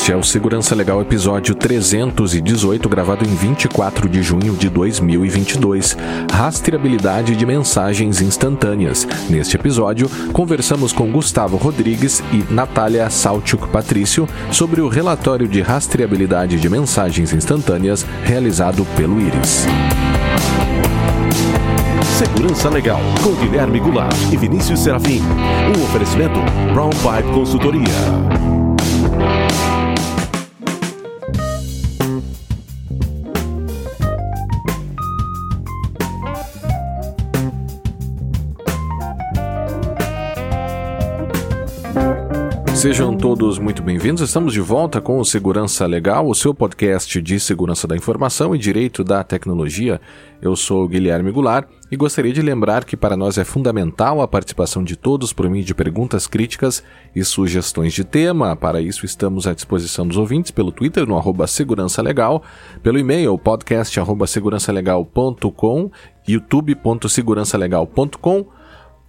Este é o Segurança Legal episódio 318, gravado em 24 de junho de 2022. Rastreabilidade de mensagens instantâneas. Neste episódio, conversamos com Gustavo Rodrigues e Natália Salchuk Patrício sobre o relatório de rastreabilidade de mensagens instantâneas realizado pelo Iris. Segurança Legal, com Guilherme Goulart e Vinícius Serafim. Um oferecimento Brown Pipe Consultoria. Sejam todos muito bem-vindos. Estamos de volta com o Segurança Legal, o seu podcast de segurança da informação e direito da tecnologia. Eu sou Guilherme Goulart e gostaria de lembrar que para nós é fundamental a participação de todos por meio de perguntas críticas e sugestões de tema. Para isso, estamos à disposição dos ouvintes pelo Twitter, no arroba Segurança Legal, pelo e-mail podcast arroba segurançalegal.com, youtube.segurançalegal.com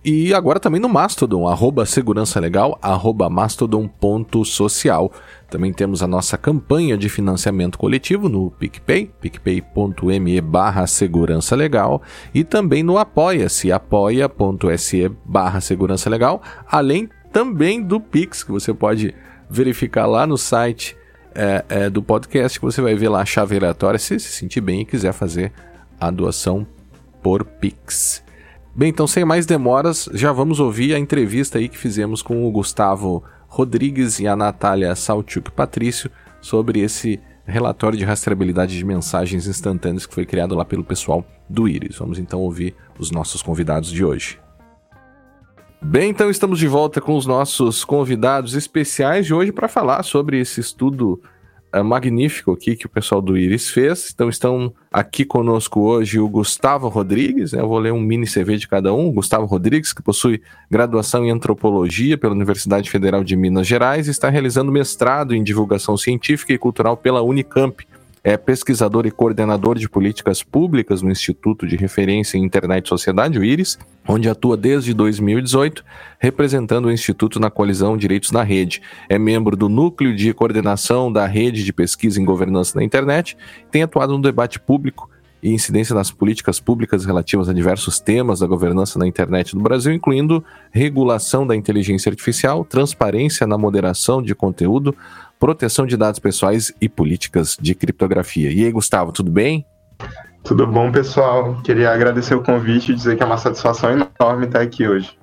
e agora também no Mastodon, arroba segurança legal, arroba mastodon.social. Também temos a nossa campanha de financiamento coletivo no PicPay, picpay.me barra segurança legal e também no apoia-se, apoia.se barra segurança legal, além também do Pix, que você pode verificar lá no site é, é, do podcast, que você vai ver lá a chave aleatória, se se sentir bem e quiser fazer a doação por Pix. Bem, então sem mais demoras, já vamos ouvir a entrevista aí que fizemos com o Gustavo Rodrigues e a Natália Salchuk Patrício sobre esse relatório de rastreabilidade de mensagens instantâneas que foi criado lá pelo pessoal do Iris. Vamos então ouvir os nossos convidados de hoje. Bem, então estamos de volta com os nossos convidados especiais de hoje para falar sobre esse estudo uh, magnífico aqui que o pessoal do Iris fez. Então estão aqui conosco hoje o Gustavo Rodrigues, né? eu vou ler um mini CV de cada um. Gustavo Rodrigues, que possui graduação em antropologia pela Universidade Federal de Minas Gerais, está realizando mestrado em divulgação científica e cultural pela Unicamp é pesquisador e coordenador de políticas públicas no Instituto de Referência em Internet e Sociedade, o IRIS, onde atua desde 2018, representando o Instituto na coalizão Direitos na Rede. É membro do Núcleo de Coordenação da Rede de Pesquisa em Governança na Internet, tem atuado no debate público e incidência nas políticas públicas relativas a diversos temas da governança na internet no Brasil, incluindo regulação da inteligência artificial, transparência na moderação de conteúdo, proteção de dados pessoais e políticas de criptografia. E aí, Gustavo, tudo bem? Tudo bom, pessoal? Queria agradecer o convite e dizer que é uma satisfação enorme estar aqui hoje.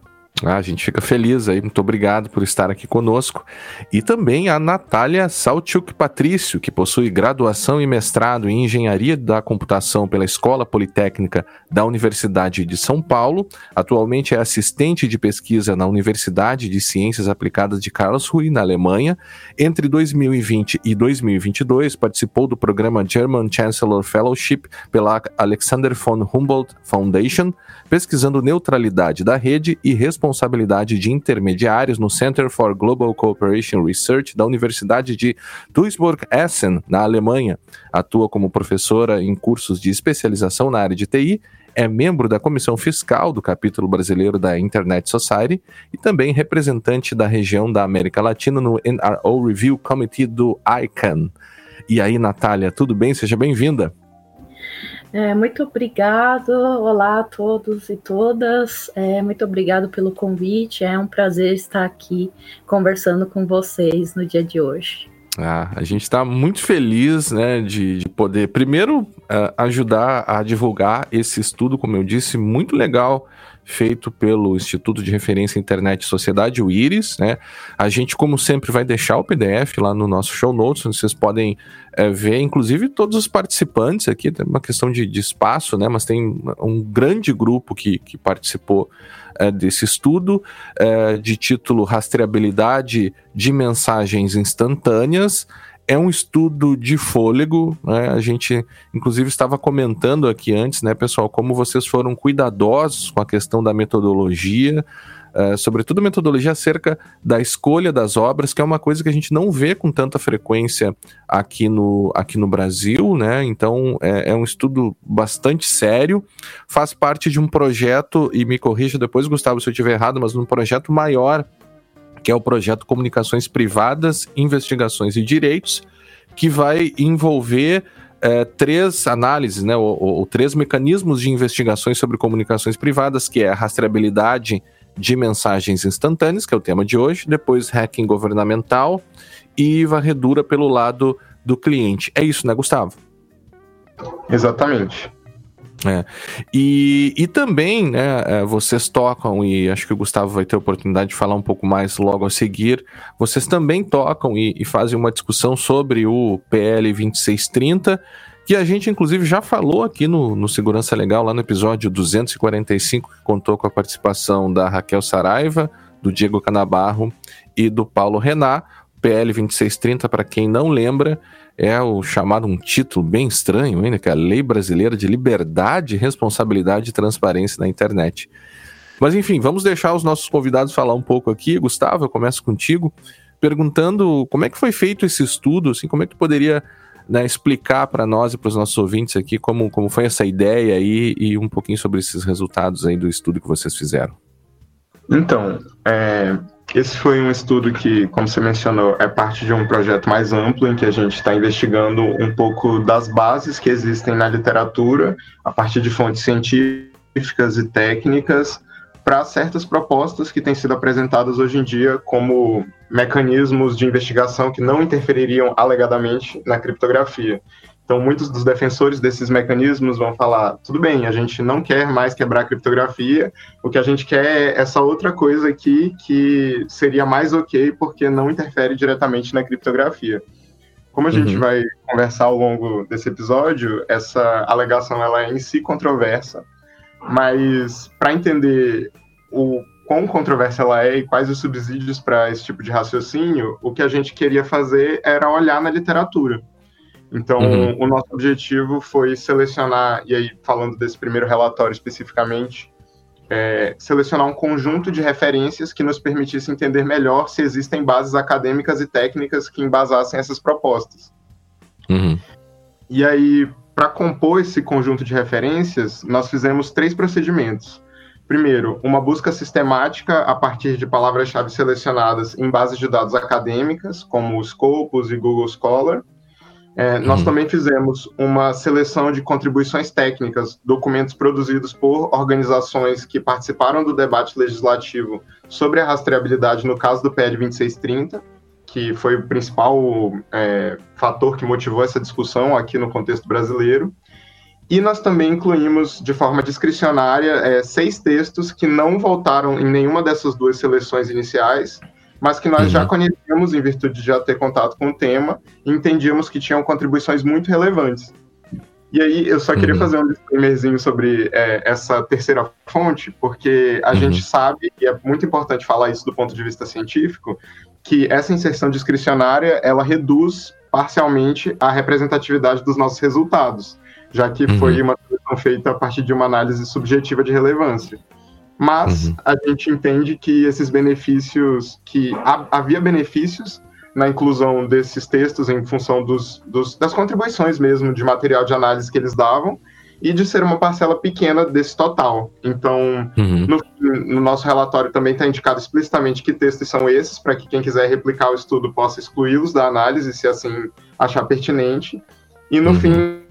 Ah, a gente fica feliz aí, muito obrigado por estar aqui conosco. E também a Natália Salchuk Patrício, que possui graduação e mestrado em Engenharia da Computação pela Escola Politécnica da Universidade de São Paulo. Atualmente é assistente de pesquisa na Universidade de Ciências Aplicadas de Karlsruhe, na Alemanha. Entre 2020 e 2022, participou do programa German Chancellor Fellowship pela Alexander von Humboldt Foundation, pesquisando neutralidade da rede e responsabilidade responsabilidade de intermediários no Center for Global Cooperation Research da Universidade de Duisburg-Essen, na Alemanha. Atua como professora em cursos de especialização na área de TI é membro da comissão fiscal do capítulo brasileiro da Internet Society e também representante da região da América Latina no NRO Review Committee do ICANN. E aí, Natália, tudo bem? Seja bem-vinda. É, muito obrigado, olá a todos e todas. É, muito obrigado pelo convite. É um prazer estar aqui conversando com vocês no dia de hoje. Ah, a gente está muito feliz né, de, de poder, primeiro, uh, ajudar a divulgar esse estudo, como eu disse, muito legal feito pelo Instituto de Referência Internet Sociedade, o IRIS, né? A gente, como sempre, vai deixar o PDF lá no nosso show notes, onde vocês podem é, ver, inclusive, todos os participantes aqui, tem uma questão de, de espaço, né? Mas tem um grande grupo que, que participou é, desse estudo, é, de título Rastreabilidade de Mensagens Instantâneas, é um estudo de fôlego, né? A gente, inclusive, estava comentando aqui antes, né, pessoal, como vocês foram cuidadosos com a questão da metodologia, uh, sobretudo metodologia acerca da escolha das obras, que é uma coisa que a gente não vê com tanta frequência aqui no, aqui no Brasil, né? Então é, é um estudo bastante sério, faz parte de um projeto, e me corrija depois, Gustavo, se eu estiver errado, mas um projeto maior que é o projeto Comunicações Privadas, Investigações e Direitos, que vai envolver é, três análises, né, ou, ou, três mecanismos de investigações sobre comunicações privadas, que é a rastreabilidade de mensagens instantâneas, que é o tema de hoje, depois hacking governamental e varredura pelo lado do cliente. É isso, né, Gustavo? Exatamente. É. E, e também, né, é, vocês tocam, e acho que o Gustavo vai ter a oportunidade de falar um pouco mais logo a seguir, vocês também tocam e, e fazem uma discussão sobre o PL 2630, que a gente inclusive já falou aqui no, no Segurança Legal, lá no episódio 245, que contou com a participação da Raquel Saraiva, do Diego Canabarro e do Paulo Renat. PL 2630, para quem não lembra, é o chamado um título bem estranho ainda, que é a Lei Brasileira de Liberdade, Responsabilidade e Transparência na Internet. Mas enfim, vamos deixar os nossos convidados falar um pouco aqui. Gustavo, eu começo contigo, perguntando como é que foi feito esse estudo, assim, como é que tu poderia né, explicar para nós e para os nossos ouvintes aqui como, como foi essa ideia aí e um pouquinho sobre esses resultados aí do estudo que vocês fizeram. Então, é, esse foi um estudo que, como você mencionou, é parte de um projeto mais amplo em que a gente está investigando um pouco das bases que existem na literatura, a partir de fontes científicas e técnicas, para certas propostas que têm sido apresentadas hoje em dia como mecanismos de investigação que não interfeririam alegadamente na criptografia. Então, muitos dos defensores desses mecanismos vão falar: tudo bem, a gente não quer mais quebrar a criptografia, o que a gente quer é essa outra coisa aqui que seria mais ok porque não interfere diretamente na criptografia. Como a gente uhum. vai conversar ao longo desse episódio, essa alegação ela é em si controversa, mas para entender o quão controversa ela é e quais os subsídios para esse tipo de raciocínio, o que a gente queria fazer era olhar na literatura. Então, uhum. o nosso objetivo foi selecionar, e aí falando desse primeiro relatório especificamente, é, selecionar um conjunto de referências que nos permitisse entender melhor se existem bases acadêmicas e técnicas que embasassem essas propostas. Uhum. E aí, para compor esse conjunto de referências, nós fizemos três procedimentos. Primeiro, uma busca sistemática a partir de palavras-chave selecionadas em bases de dados acadêmicas, como o Scopus e Google Scholar. É, nós uhum. também fizemos uma seleção de contribuições técnicas, documentos produzidos por organizações que participaram do debate legislativo sobre a rastreabilidade no caso do PL 2630, que foi o principal é, fator que motivou essa discussão aqui no contexto brasileiro. E nós também incluímos, de forma discricionária, é, seis textos que não voltaram em nenhuma dessas duas seleções iniciais, mas que nós uhum. já conhecíamos em virtude de já ter contato com o tema e entendíamos que tinham contribuições muito relevantes. E aí eu só queria uhum. fazer um disclaimerzinho sobre é, essa terceira fonte, porque a uhum. gente sabe, e é muito importante falar isso do ponto de vista científico, que essa inserção discricionária, ela reduz parcialmente a representatividade dos nossos resultados, já que uhum. foi uma seleção feita a partir de uma análise subjetiva de relevância mas uhum. a gente entende que esses benefícios, que havia benefícios na inclusão desses textos em função dos, dos, das contribuições mesmo de material de análise que eles davam e de ser uma parcela pequena desse total. Então, uhum. no, no, nosso relatório também está indicado explicitamente que textos são esses, para que quem quiser replicar o estudo possa excluí-los da análise, se assim achar pertinente. E no uhum. fim,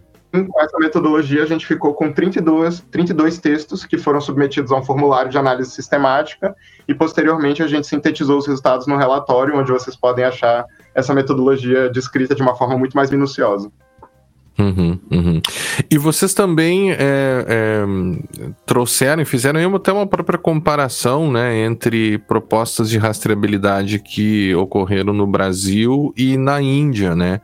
com essa metodologia, a gente ficou com 32, 32 textos que foram submetidos a um formulário de análise sistemática e, posteriormente, a gente sintetizou os resultados no relatório, onde vocês podem achar essa metodologia descrita de uma forma muito mais minuciosa. Uhum, uhum. E vocês também é, é, trouxeram, fizeram até uma própria comparação né, entre propostas de rastreabilidade que ocorreram no Brasil e na Índia, né?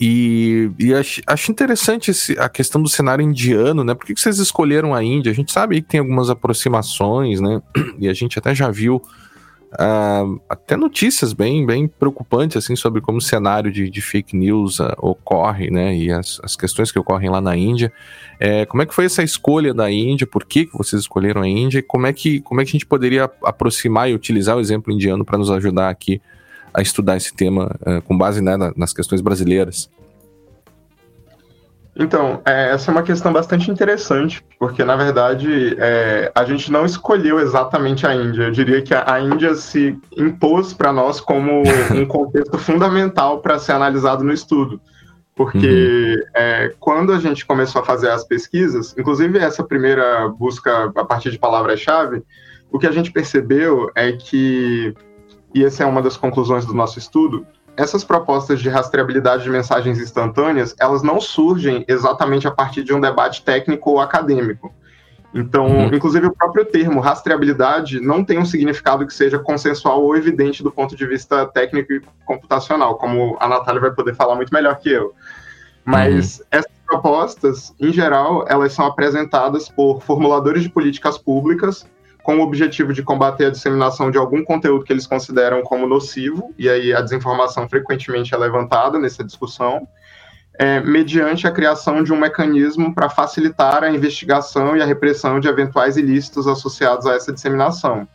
E, e acho, acho, interessante esse, a questão do cenário indiano, né? Por que, que vocês escolheram a Índia? A gente sabe que tem algumas aproximações, né? E a gente até já viu uh, até notícias bem, bem preocupantes, assim, sobre como o cenário de, de fake news uh, ocorre, né? E as, as questões que ocorrem lá na Índia. É, como é que foi essa escolha da Índia? Por que, que vocês escolheram a Índia? E como é que, como é que a gente poderia aproximar e utilizar o exemplo indiano para nos ajudar aqui a estudar esse tema uh, com base né, nas questões brasileiras? Então, é, essa é uma questão bastante interessante, porque na verdade é, a gente não escolheu exatamente a Índia. Eu diria que a, a Índia se impôs para nós como um contexto fundamental para ser analisado no estudo. Porque uhum. é, quando a gente começou a fazer as pesquisas, inclusive essa primeira busca a partir de palavras-chave, o que a gente percebeu é que, e essa é uma das conclusões do nosso estudo, essas propostas de rastreabilidade de mensagens instantâneas, elas não surgem exatamente a partir de um debate técnico ou acadêmico. Então, uhum. inclusive o próprio termo rastreabilidade não tem um significado que seja consensual ou evidente do ponto de vista técnico e computacional, como a Natália vai poder falar muito melhor que eu. Mas uhum. essas propostas, em geral, elas são apresentadas por formuladores de políticas públicas com o objetivo de combater a disseminação de algum conteúdo que eles consideram como nocivo, e aí a desinformação frequentemente é levantada nessa discussão, é, mediante a criação de um mecanismo para facilitar a investigação e a repressão de eventuais ilícitos associados a essa disseminação.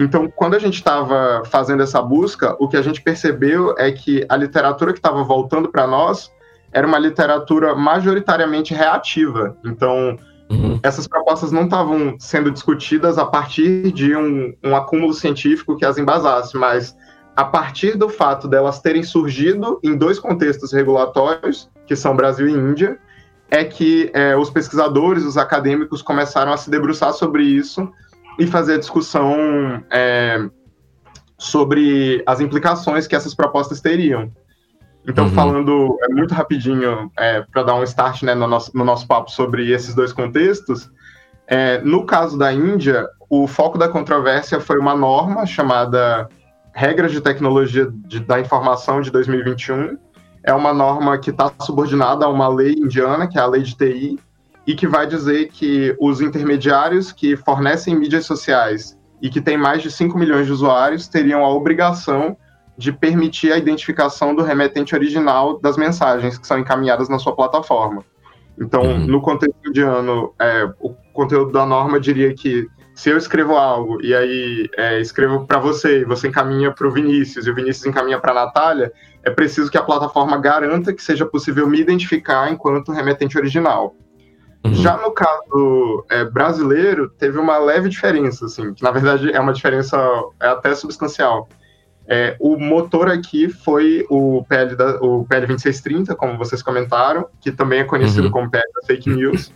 Então, quando a gente estava fazendo essa busca, o que a gente percebeu é que a literatura que estava voltando para nós era uma literatura majoritariamente reativa. Então, Uhum. Essas propostas não estavam sendo discutidas a partir de um, um acúmulo científico que as embasasse, mas a partir do fato delas terem surgido em dois contextos regulatórios, que são Brasil e Índia, é que é, os pesquisadores, os acadêmicos começaram a se debruçar sobre isso e fazer discussão é, sobre as implicações que essas propostas teriam. Então, uhum. falando é, muito rapidinho, é, para dar um start né, no, nosso, no nosso papo sobre esses dois contextos, é, no caso da Índia, o foco da controvérsia foi uma norma chamada Regras de Tecnologia de, da Informação de 2021. É uma norma que está subordinada a uma lei indiana, que é a Lei de TI, e que vai dizer que os intermediários que fornecem mídias sociais e que têm mais de 5 milhões de usuários teriam a obrigação de permitir a identificação do remetente original das mensagens que são encaminhadas na sua plataforma. Então, uhum. no contexto indiano, é, o conteúdo da norma diria que se eu escrevo algo e aí é, escrevo para você você encaminha para o Vinícius e o Vinícius encaminha para a Natália, é preciso que a plataforma garanta que seja possível me identificar enquanto remetente original. Uhum. Já no caso é, brasileiro, teve uma leve diferença, assim, que na verdade é uma diferença é até substancial é, o motor aqui foi o PL, da, o PL 2630, como vocês comentaram, que também é conhecido uhum. como PL da Fake News,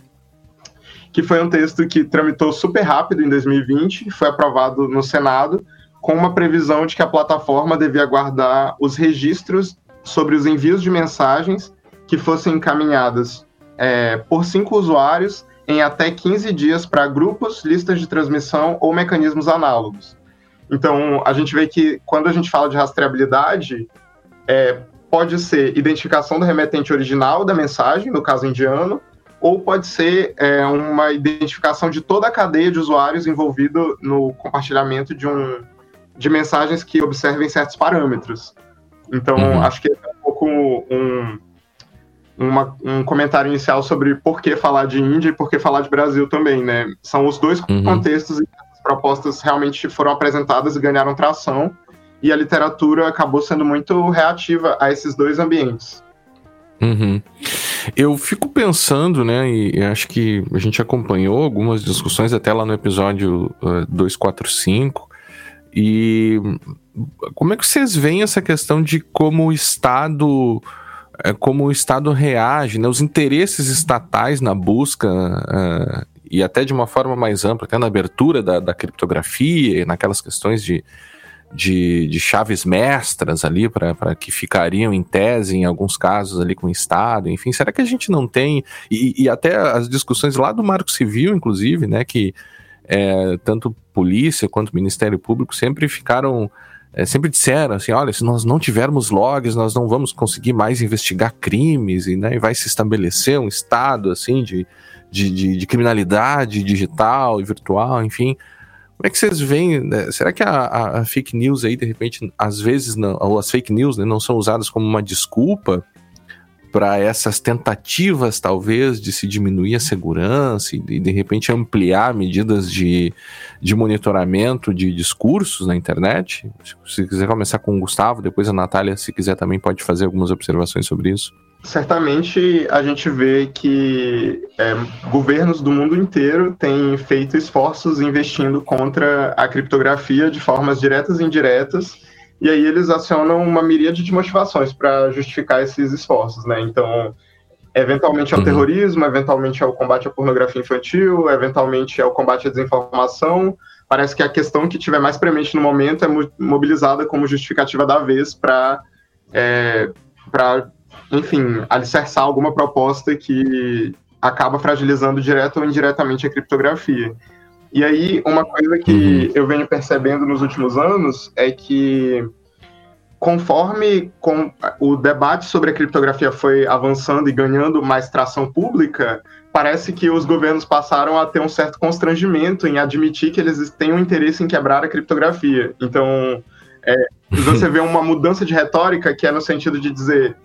que foi um texto que tramitou super rápido em 2020, foi aprovado no Senado, com uma previsão de que a plataforma devia guardar os registros sobre os envios de mensagens que fossem encaminhadas é, por cinco usuários em até 15 dias para grupos, listas de transmissão ou mecanismos análogos. Então, a gente vê que quando a gente fala de rastreabilidade, é, pode ser identificação do remetente original da mensagem, no caso indiano, ou pode ser é, uma identificação de toda a cadeia de usuários envolvido no compartilhamento de, um, de mensagens que observem certos parâmetros. Então, uhum. acho que é um pouco um, uma, um comentário inicial sobre por que falar de Índia e por que falar de Brasil também, né? São os dois uhum. contextos propostas realmente foram apresentadas e ganharam tração, e a literatura acabou sendo muito reativa a esses dois ambientes. Uhum. Eu fico pensando, né, e acho que a gente acompanhou algumas discussões até lá no episódio uh, 245, e como é que vocês veem essa questão de como o Estado eh, como o Estado reage, né, os interesses estatais na busca uh, e até de uma forma mais ampla, até na abertura da, da criptografia, naquelas questões de, de, de chaves mestras ali, para que ficariam em tese, em alguns casos, ali com o Estado, enfim, será que a gente não tem, e, e até as discussões lá do Marco Civil, inclusive, né, que é, tanto polícia quanto Ministério Público sempre ficaram é, sempre disseram assim, olha, se nós não tivermos logs, nós não vamos conseguir mais investigar crimes e, né, e vai se estabelecer um estado assim de, de, de, de, criminalidade digital e virtual, enfim. Como é que vocês veem? Né? Será que a, a, fake news aí, de repente, às vezes, não, ou as fake news né, não são usadas como uma desculpa para essas tentativas, talvez, de se diminuir a segurança e de, repente ampliar medidas de, de monitoramento de discursos na internet? Se quiser começar com o Gustavo, depois a Natália, se quiser, também pode fazer algumas observações sobre isso. certamente a gente vê que é, governos do mundo inteiro têm feito esforços investindo contra a criptografia de formas diretas e indiretas, e aí eles acionam uma miríade de motivações para justificar esses esforços, né? Então, eventualmente é o uhum. terrorismo, eventualmente é o combate à pornografia infantil, eventualmente é o combate à desinformação. Parece que a questão que tiver mais premente no momento é mobilizada como justificativa da vez para é, para enfim, alicerçar alguma proposta que acaba fragilizando direto ou indiretamente a criptografia. E aí, uma coisa que uhum. eu venho percebendo nos últimos anos é que, conforme com o debate sobre a criptografia foi avançando e ganhando mais tração pública, parece que os governos passaram a ter um certo constrangimento em admitir que eles têm um interesse em quebrar a criptografia. Então, é, você vê uma mudança de retórica que é no sentido de dizer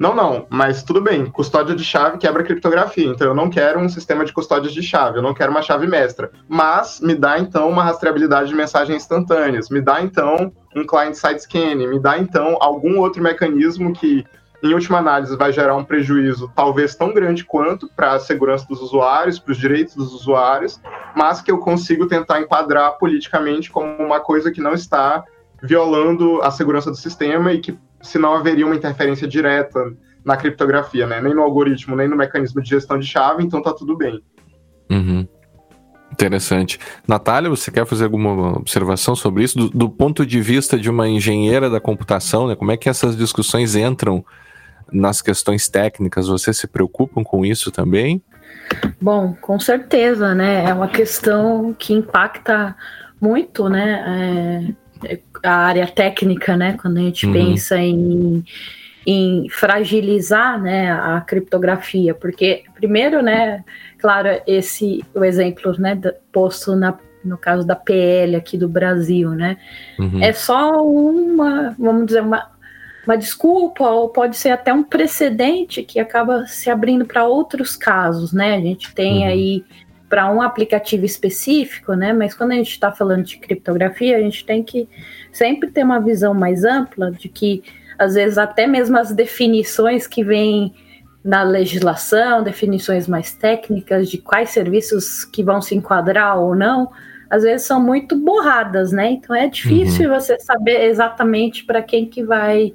não, não, mas tudo bem, custódia de chave quebra criptografia, então eu não quero um sistema de custódia de chave, eu não quero uma chave mestra. Mas me dá então uma rastreabilidade de mensagens instantâneas, me dá então um client-side scanning, me dá então algum outro mecanismo que, em última análise, vai gerar um prejuízo talvez tão grande quanto para a segurança dos usuários, para os direitos dos usuários, mas que eu consigo tentar enquadrar politicamente como uma coisa que não está violando a segurança do sistema e que se não haveria uma interferência direta na criptografia, né? Nem no algoritmo, nem no mecanismo de gestão de chave, então tá tudo bem. Uhum. Interessante. Natália, você quer fazer alguma observação sobre isso? Do, do, ponto de vista de uma engenheira da computação, né? Como é que essas discussões entram nas questões técnicas? Vocês se preocupam com isso também? Bom, com certeza, né? É uma questão que impacta muito, né? É a área técnica, né? Quando a gente uhum. pensa em, em fragilizar, né, a criptografia, porque primeiro, né, claro, esse o exemplo, né, posto na no caso da PL aqui do Brasil, né? Uhum. É só uma, vamos dizer, uma, uma desculpa, ou pode ser até um precedente que acaba se abrindo para outros casos, né? A gente tem uhum. aí para um aplicativo específico, né? Mas quando a gente está falando de criptografia, a gente tem que sempre ter uma visão mais ampla de que, às vezes, até mesmo as definições que vêm na legislação, definições mais técnicas de quais serviços que vão se enquadrar ou não, às vezes são muito borradas, né? Então é difícil uhum. você saber exatamente para quem que vai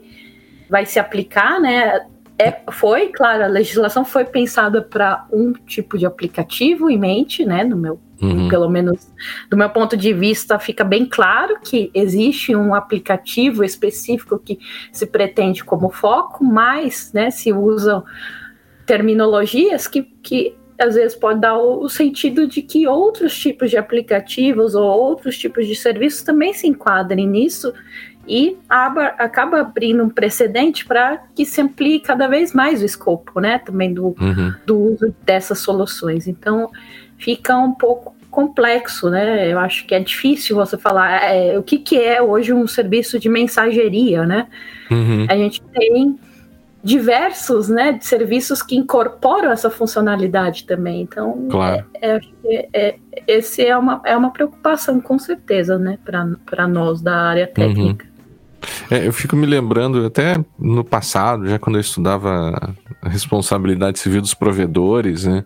vai se aplicar, né? É, foi, claro, a legislação foi pensada para um tipo de aplicativo em mente, né? No meu, uhum. pelo menos do meu ponto de vista, fica bem claro que existe um aplicativo específico que se pretende como foco, mas né, se usam terminologias que, que às vezes pode dar o, sentido de que outros tipos de aplicativos ou outros tipos de serviços também se enquadrem nisso e aba, acaba abrindo um precedente para que se amplie cada vez mais o escopo, né, também do, uhum. do uso dessas soluções. Então, fica um pouco complexo, né? Eu acho que é difícil você falar é, o que, que é hoje um serviço de mensageria, né? Uhum. A gente tem diversos né, serviços que incorporam essa funcionalidade também. Então, claro. é, é, é, esse é uma, é uma preocupação, com certeza, né, para nós da área técnica. Uhum. É, eu fico me lembrando, até no passado, já quando eu estudava a responsabilidade civil dos provedores, né?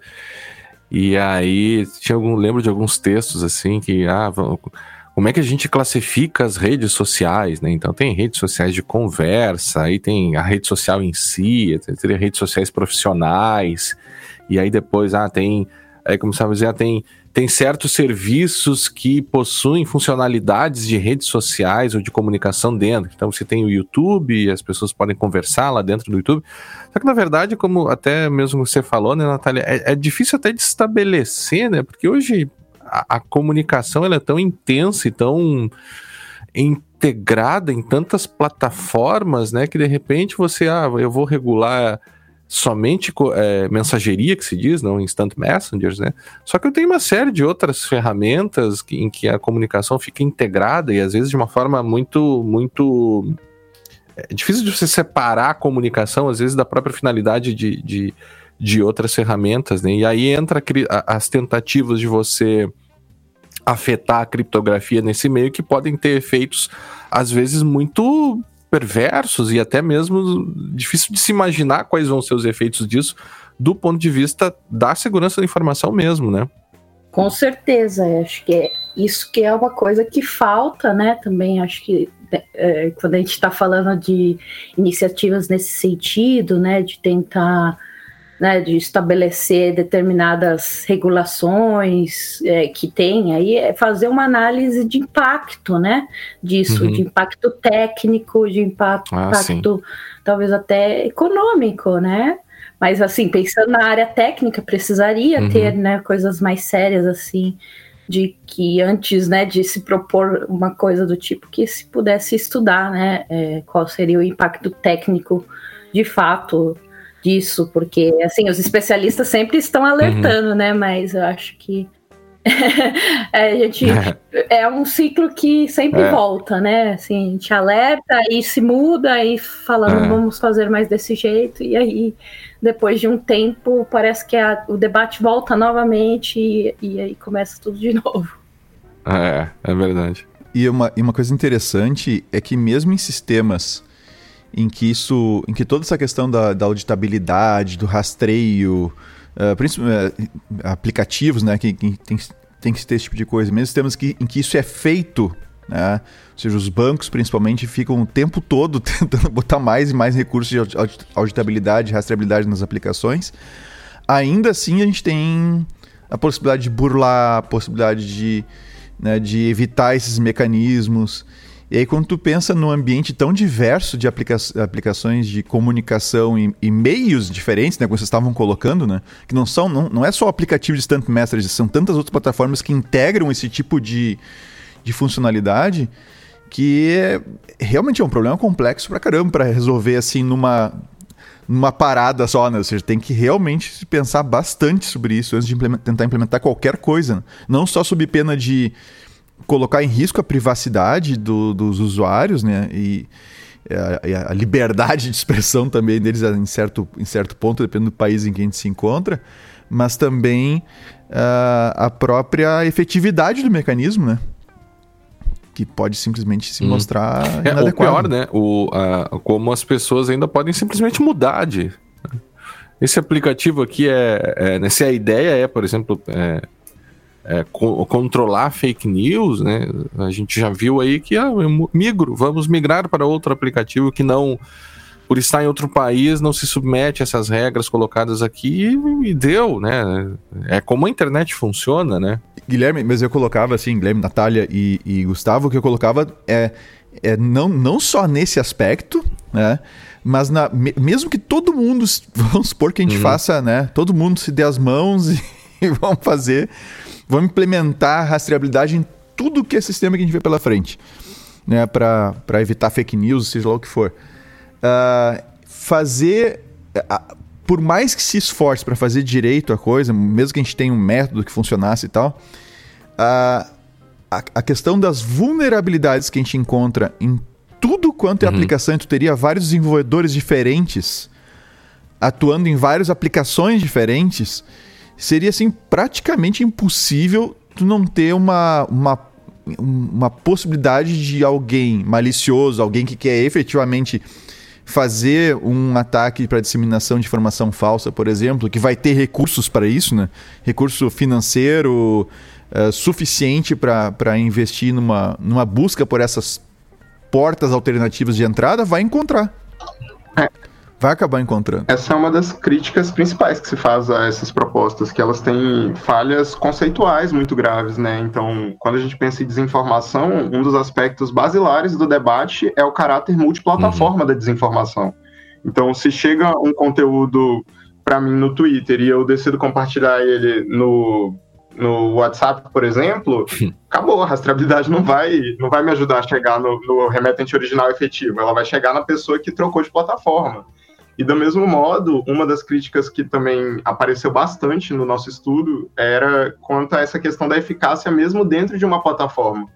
E aí tinha algum, lembro de alguns textos assim que ah, como é que a gente classifica as redes sociais, né? Então tem redes sociais de conversa, aí tem a rede social em si, tem redes sociais profissionais, e aí depois ah, tem aí começava a dizer, ah, tem tem certos serviços que possuem funcionalidades de redes sociais ou de comunicação dentro. Então você tem o YouTube, as pessoas podem conversar lá dentro do YouTube. Só que na verdade, como até mesmo você falou, né, Natália, é, é difícil até de estabelecer, né? Porque hoje a, comunicação ela é tão intensa e tão integrada em tantas plataformas, né, que de repente você, ah, eu vou regular somente é, mensageria que se diz, não instant messengers, né? Só que eu tenho uma série de outras ferramentas que, em que a comunicação fica integrada e às vezes de uma forma muito, muito é difícil de você separar a comunicação às vezes da própria finalidade de, de, de outras ferramentas, né? E aí entra as tentativas de você afetar a criptografia nesse meio que podem ter efeitos às vezes muito perversos e até mesmo difícil de se imaginar quais vão ser os efeitos disso do ponto de vista da segurança da informação mesmo, né? Com certeza, acho que é isso que é uma coisa que falta, né? Também acho que é, quando a gente está falando de iniciativas nesse sentido, né, de tentar né, de estabelecer determinadas regulações é, que tem aí, é fazer uma análise de impacto, né, disso, uhum. de impacto técnico, de impacto, ah, impacto talvez até econômico, né, mas assim, pensando na área técnica, precisaria uhum. ter, né, coisas mais sérias assim, de que antes, né, de se propor uma coisa do tipo que se pudesse estudar, né, é, qual seria o impacto técnico de fato disso, porque assim, os especialistas sempre estão alertando, uhum. né, mas eu acho que é, a gente é. um ciclo que sempre é. volta, né? Assim, a gente alerta, aí se muda, aí fala, não é. vamos fazer mais desse jeito, e aí depois de um tempo parece que a, o debate volta novamente e, e, aí começa tudo de novo. É, é verdade. E uma, e uma coisa interessante é que mesmo em sistemas em que isso, em que toda essa questão da, da auditabilidade, do rastreio, uh, aplicativos, né, que, que tem, tem que ter esse tipo de coisa, mesmo sistemas que, em que isso é feito né? Ou seja, os bancos principalmente ficam o tempo todo tentando botar mais e mais recursos de auditabilidade, rastreabilidade nas aplicações. Ainda assim, a gente tem a possibilidade de burlar, a possibilidade de, né, de evitar esses mecanismos. E aí, quando tu pensa num ambiente tão diverso de aplica aplicações de comunicação e, e, meios diferentes, né, como vocês estavam colocando, né, que não são, não, não é só o aplicativo de Instant Message, são tantas outras plataformas que integram esse tipo de, de funcionalidade que é, realmente é um problema complexo pra caramba para resolver assim numa numa parada só, né? Ou seja, tem que realmente pensar bastante sobre isso antes de implementar, tentar implementar qualquer coisa. Né? Não só sob pena de colocar em risco a privacidade do, dos usuários, né? E a, a, liberdade de expressão também deles em certo, em certo ponto, dependendo do país em que a gente se encontra, mas também uh, a própria efetividade do mecanismo, né? que pode simplesmente se hum. mostrar é, o pior, né? O, a, como as pessoas ainda podem simplesmente mudar de... Esse aplicativo aqui é, é né, se a ideia é, por exemplo, é, é, co controlar fake news, né? A gente já viu aí que ah, eu migro, vamos migrar para outro aplicativo que não por estar em outro país, não se submete a essas regras colocadas aqui e deu, né? É como a internet funciona, né? Guilherme, mas eu colocava assim, Guilherme, Natália e, e Gustavo, o que eu colocava é, é não, não só nesse aspecto, né? Mas na, mesmo que todo mundo, vamos supor que a gente uhum. faça, né? Todo mundo se dê as mãos e, e vamos fazer, vamos implementar rastreabilidade em tudo que é sistema que a gente vê pela frente, né? Para evitar fake news, seja lá o que for uh, fazer. Uh, por mais que se esforce para fazer direito a coisa, mesmo que a gente tenha um método que funcionasse e tal, uh, a, a, questão das vulnerabilidades que a gente encontra em tudo quanto é uhum. aplicação, tu teria vários desenvolvedores diferentes atuando em várias aplicações diferentes, seria assim praticamente impossível tu não ter uma, uma, uma possibilidade de alguém malicioso, alguém que quer efetivamente fazer um ataque para disseminação de informação falsa, por exemplo, que vai ter recursos para isso, né? recurso financeiro uh, suficiente para investir numa, numa busca por essas portas alternativas de entrada, vai encontrar. Vai acabar encontrando. Essa é uma das críticas principais que se faz a essas propostas, que elas têm falhas conceituais muito graves, né? Então, quando a gente pensa em desinformação, um dos aspectos basilares do debate é o caráter multiplataforma uhum. da desinformação. Então, se chega um conteúdo para mim no Twitter e eu decido compartilhar ele no no WhatsApp, por exemplo, acabou, a rastreabilidade não vai, não vai me ajudar a chegar no, no remetente original efetivo, ela vai chegar na pessoa que trocou de plataforma. E do mesmo modo, uma das críticas que também apareceu bastante no nosso estudo era quanto a essa questão da eficácia mesmo dentro de uma plataforma.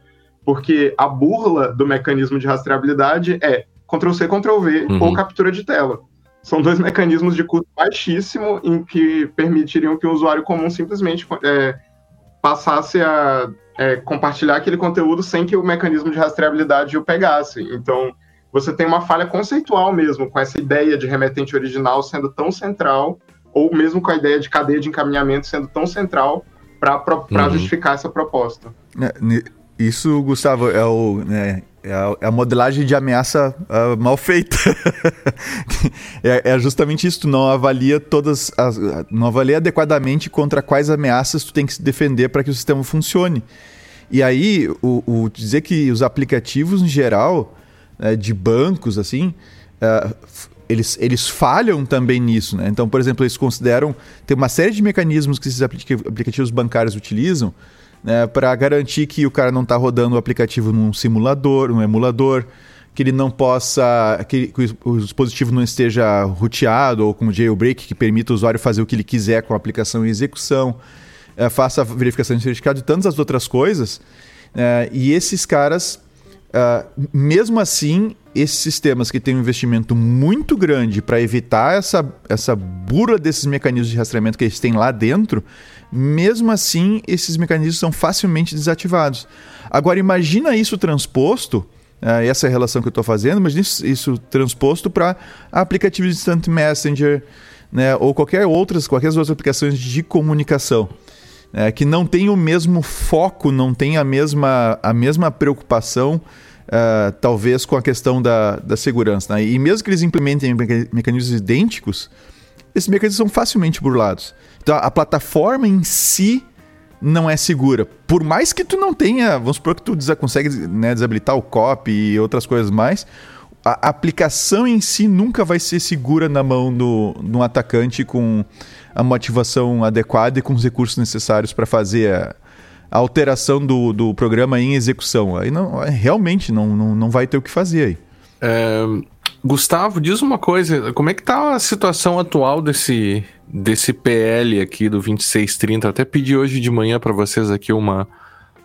Porque a burla do mecanismo de rastreabilidade é Ctrl-C, Ctrl-V uhum. ou captura de tela. São dois mecanismos de custo baixíssimo em que permitiriam que o usuário comum simplesmente é, passasse a é, compartilhar aquele conteúdo sem que o mecanismo de rastreabilidade o pegasse. Então, você tem uma falha conceitual mesmo, com essa ideia de remetente original sendo tão central, ou mesmo com a ideia de cadeia de encaminhamento sendo tão central para uhum. justificar essa proposta. É, isso, Gustavo, é, o, né, é, a, é a modelagem de ameaça uh, mal feita. é, é, justamente isso, tu não avalia todas as, não avalia adequadamente contra quais ameaças tu tem que se defender para que o sistema funcione. E aí, o, o dizer que os aplicativos em geral né, de bancos, assim, uh, eles, eles falham também nisso. Né? Então, por exemplo, eles consideram. Tem uma série de mecanismos que esses aplicativos bancários utilizam né, para garantir que o cara não está rodando o aplicativo num simulador, num emulador, que ele não possa. que, que o dispositivo não esteja roteado ou com jailbreak, que permita o usuário fazer o que ele quiser com a aplicação em execução. É, faça a verificação de certificado e tantas outras coisas. É, e esses caras Uh, mesmo assim, esses sistemas que têm um investimento muito grande para evitar essa, essa burla desses mecanismos de rastreamento que eles têm lá dentro, mesmo assim, esses mecanismos são facilmente desativados. Agora, imagina isso transposto, uh, essa é relação que eu estou fazendo, mas isso, isso transposto para aplicativos de Instant Messenger, né, ou qualquer outras, qualquer outras aplicações de comunicação. É, que não tem o mesmo foco, não tem a mesma, a mesma preocupação uh, talvez com a questão da, da segurança. Né? E mesmo que eles implementem mecanismos idênticos, esses mecanismos são facilmente burlados. Então a plataforma em si não é segura. Por mais que tu não tenha, vamos supor que tu consegue né, desabilitar o copy e outras coisas mais, a aplicação em si nunca vai ser segura na mão do, do atacante com a motivação adequada e com os recursos necessários para fazer a, a alteração do, do programa em execução. Aí não, realmente não, não, não vai ter o que fazer aí. É, Gustavo, diz uma coisa, como é que tá a situação atual desse, desse PL aqui do 2630? Eu até pedi hoje de manhã para vocês aqui uma,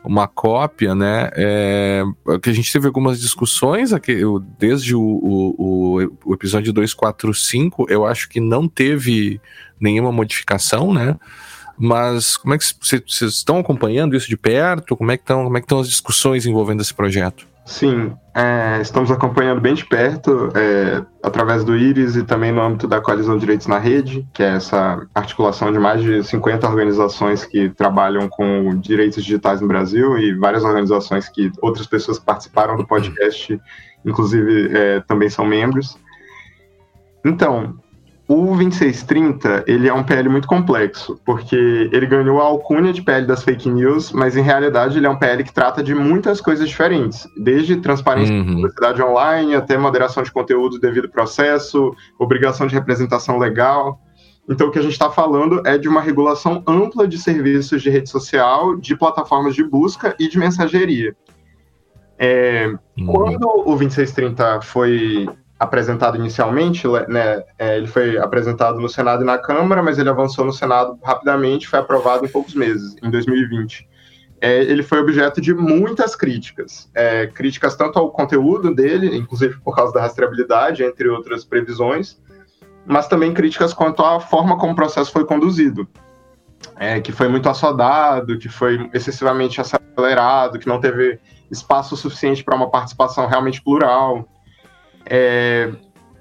uma cópia, né? É, que a gente teve algumas discussões aqui, eu, desde o, o, o, episódio 245, eu acho que não teve nenhuma modificação, né? Mas como é que vocês estão acompanhando isso de perto? Como é que estão, como é que estão as discussões envolvendo esse projeto? Sim, é, estamos acompanhando bem de perto, é, através do IRIS e também no âmbito da Coalizão de Direitos na Rede, que é essa articulação de mais de 50 organizações que trabalham com direitos digitais no Brasil e várias organizações que outras pessoas que participaram do podcast, inclusive, é, também são membros. Então, o 2630, ele é um PL muito complexo, porque ele ganhou a alcunha de PL das fake news, mas em realidade ele é um PL que trata de muitas coisas diferentes, desde transparência uhum. publicidade online até moderação de conteúdo devido processo, obrigação de representação legal. Então o que a gente está falando é de uma regulação ampla de serviços de rede social, de plataformas de busca e de mensageria. É, uhum. Quando o 2630 foi apresentado inicialmente, né, é, ele foi apresentado no Senado e na Câmara, mas ele avançou no Senado rapidamente, foi aprovado em poucos meses, em 2020. É, ele foi objeto de muitas críticas, é, críticas tanto ao conteúdo dele, inclusive por causa da rastreabilidade, entre outras previsões, mas também críticas quanto à forma como o processo foi conduzido, é, que foi muito assodado, que foi excessivamente acelerado, que não teve espaço suficiente para uma participação realmente plural. É,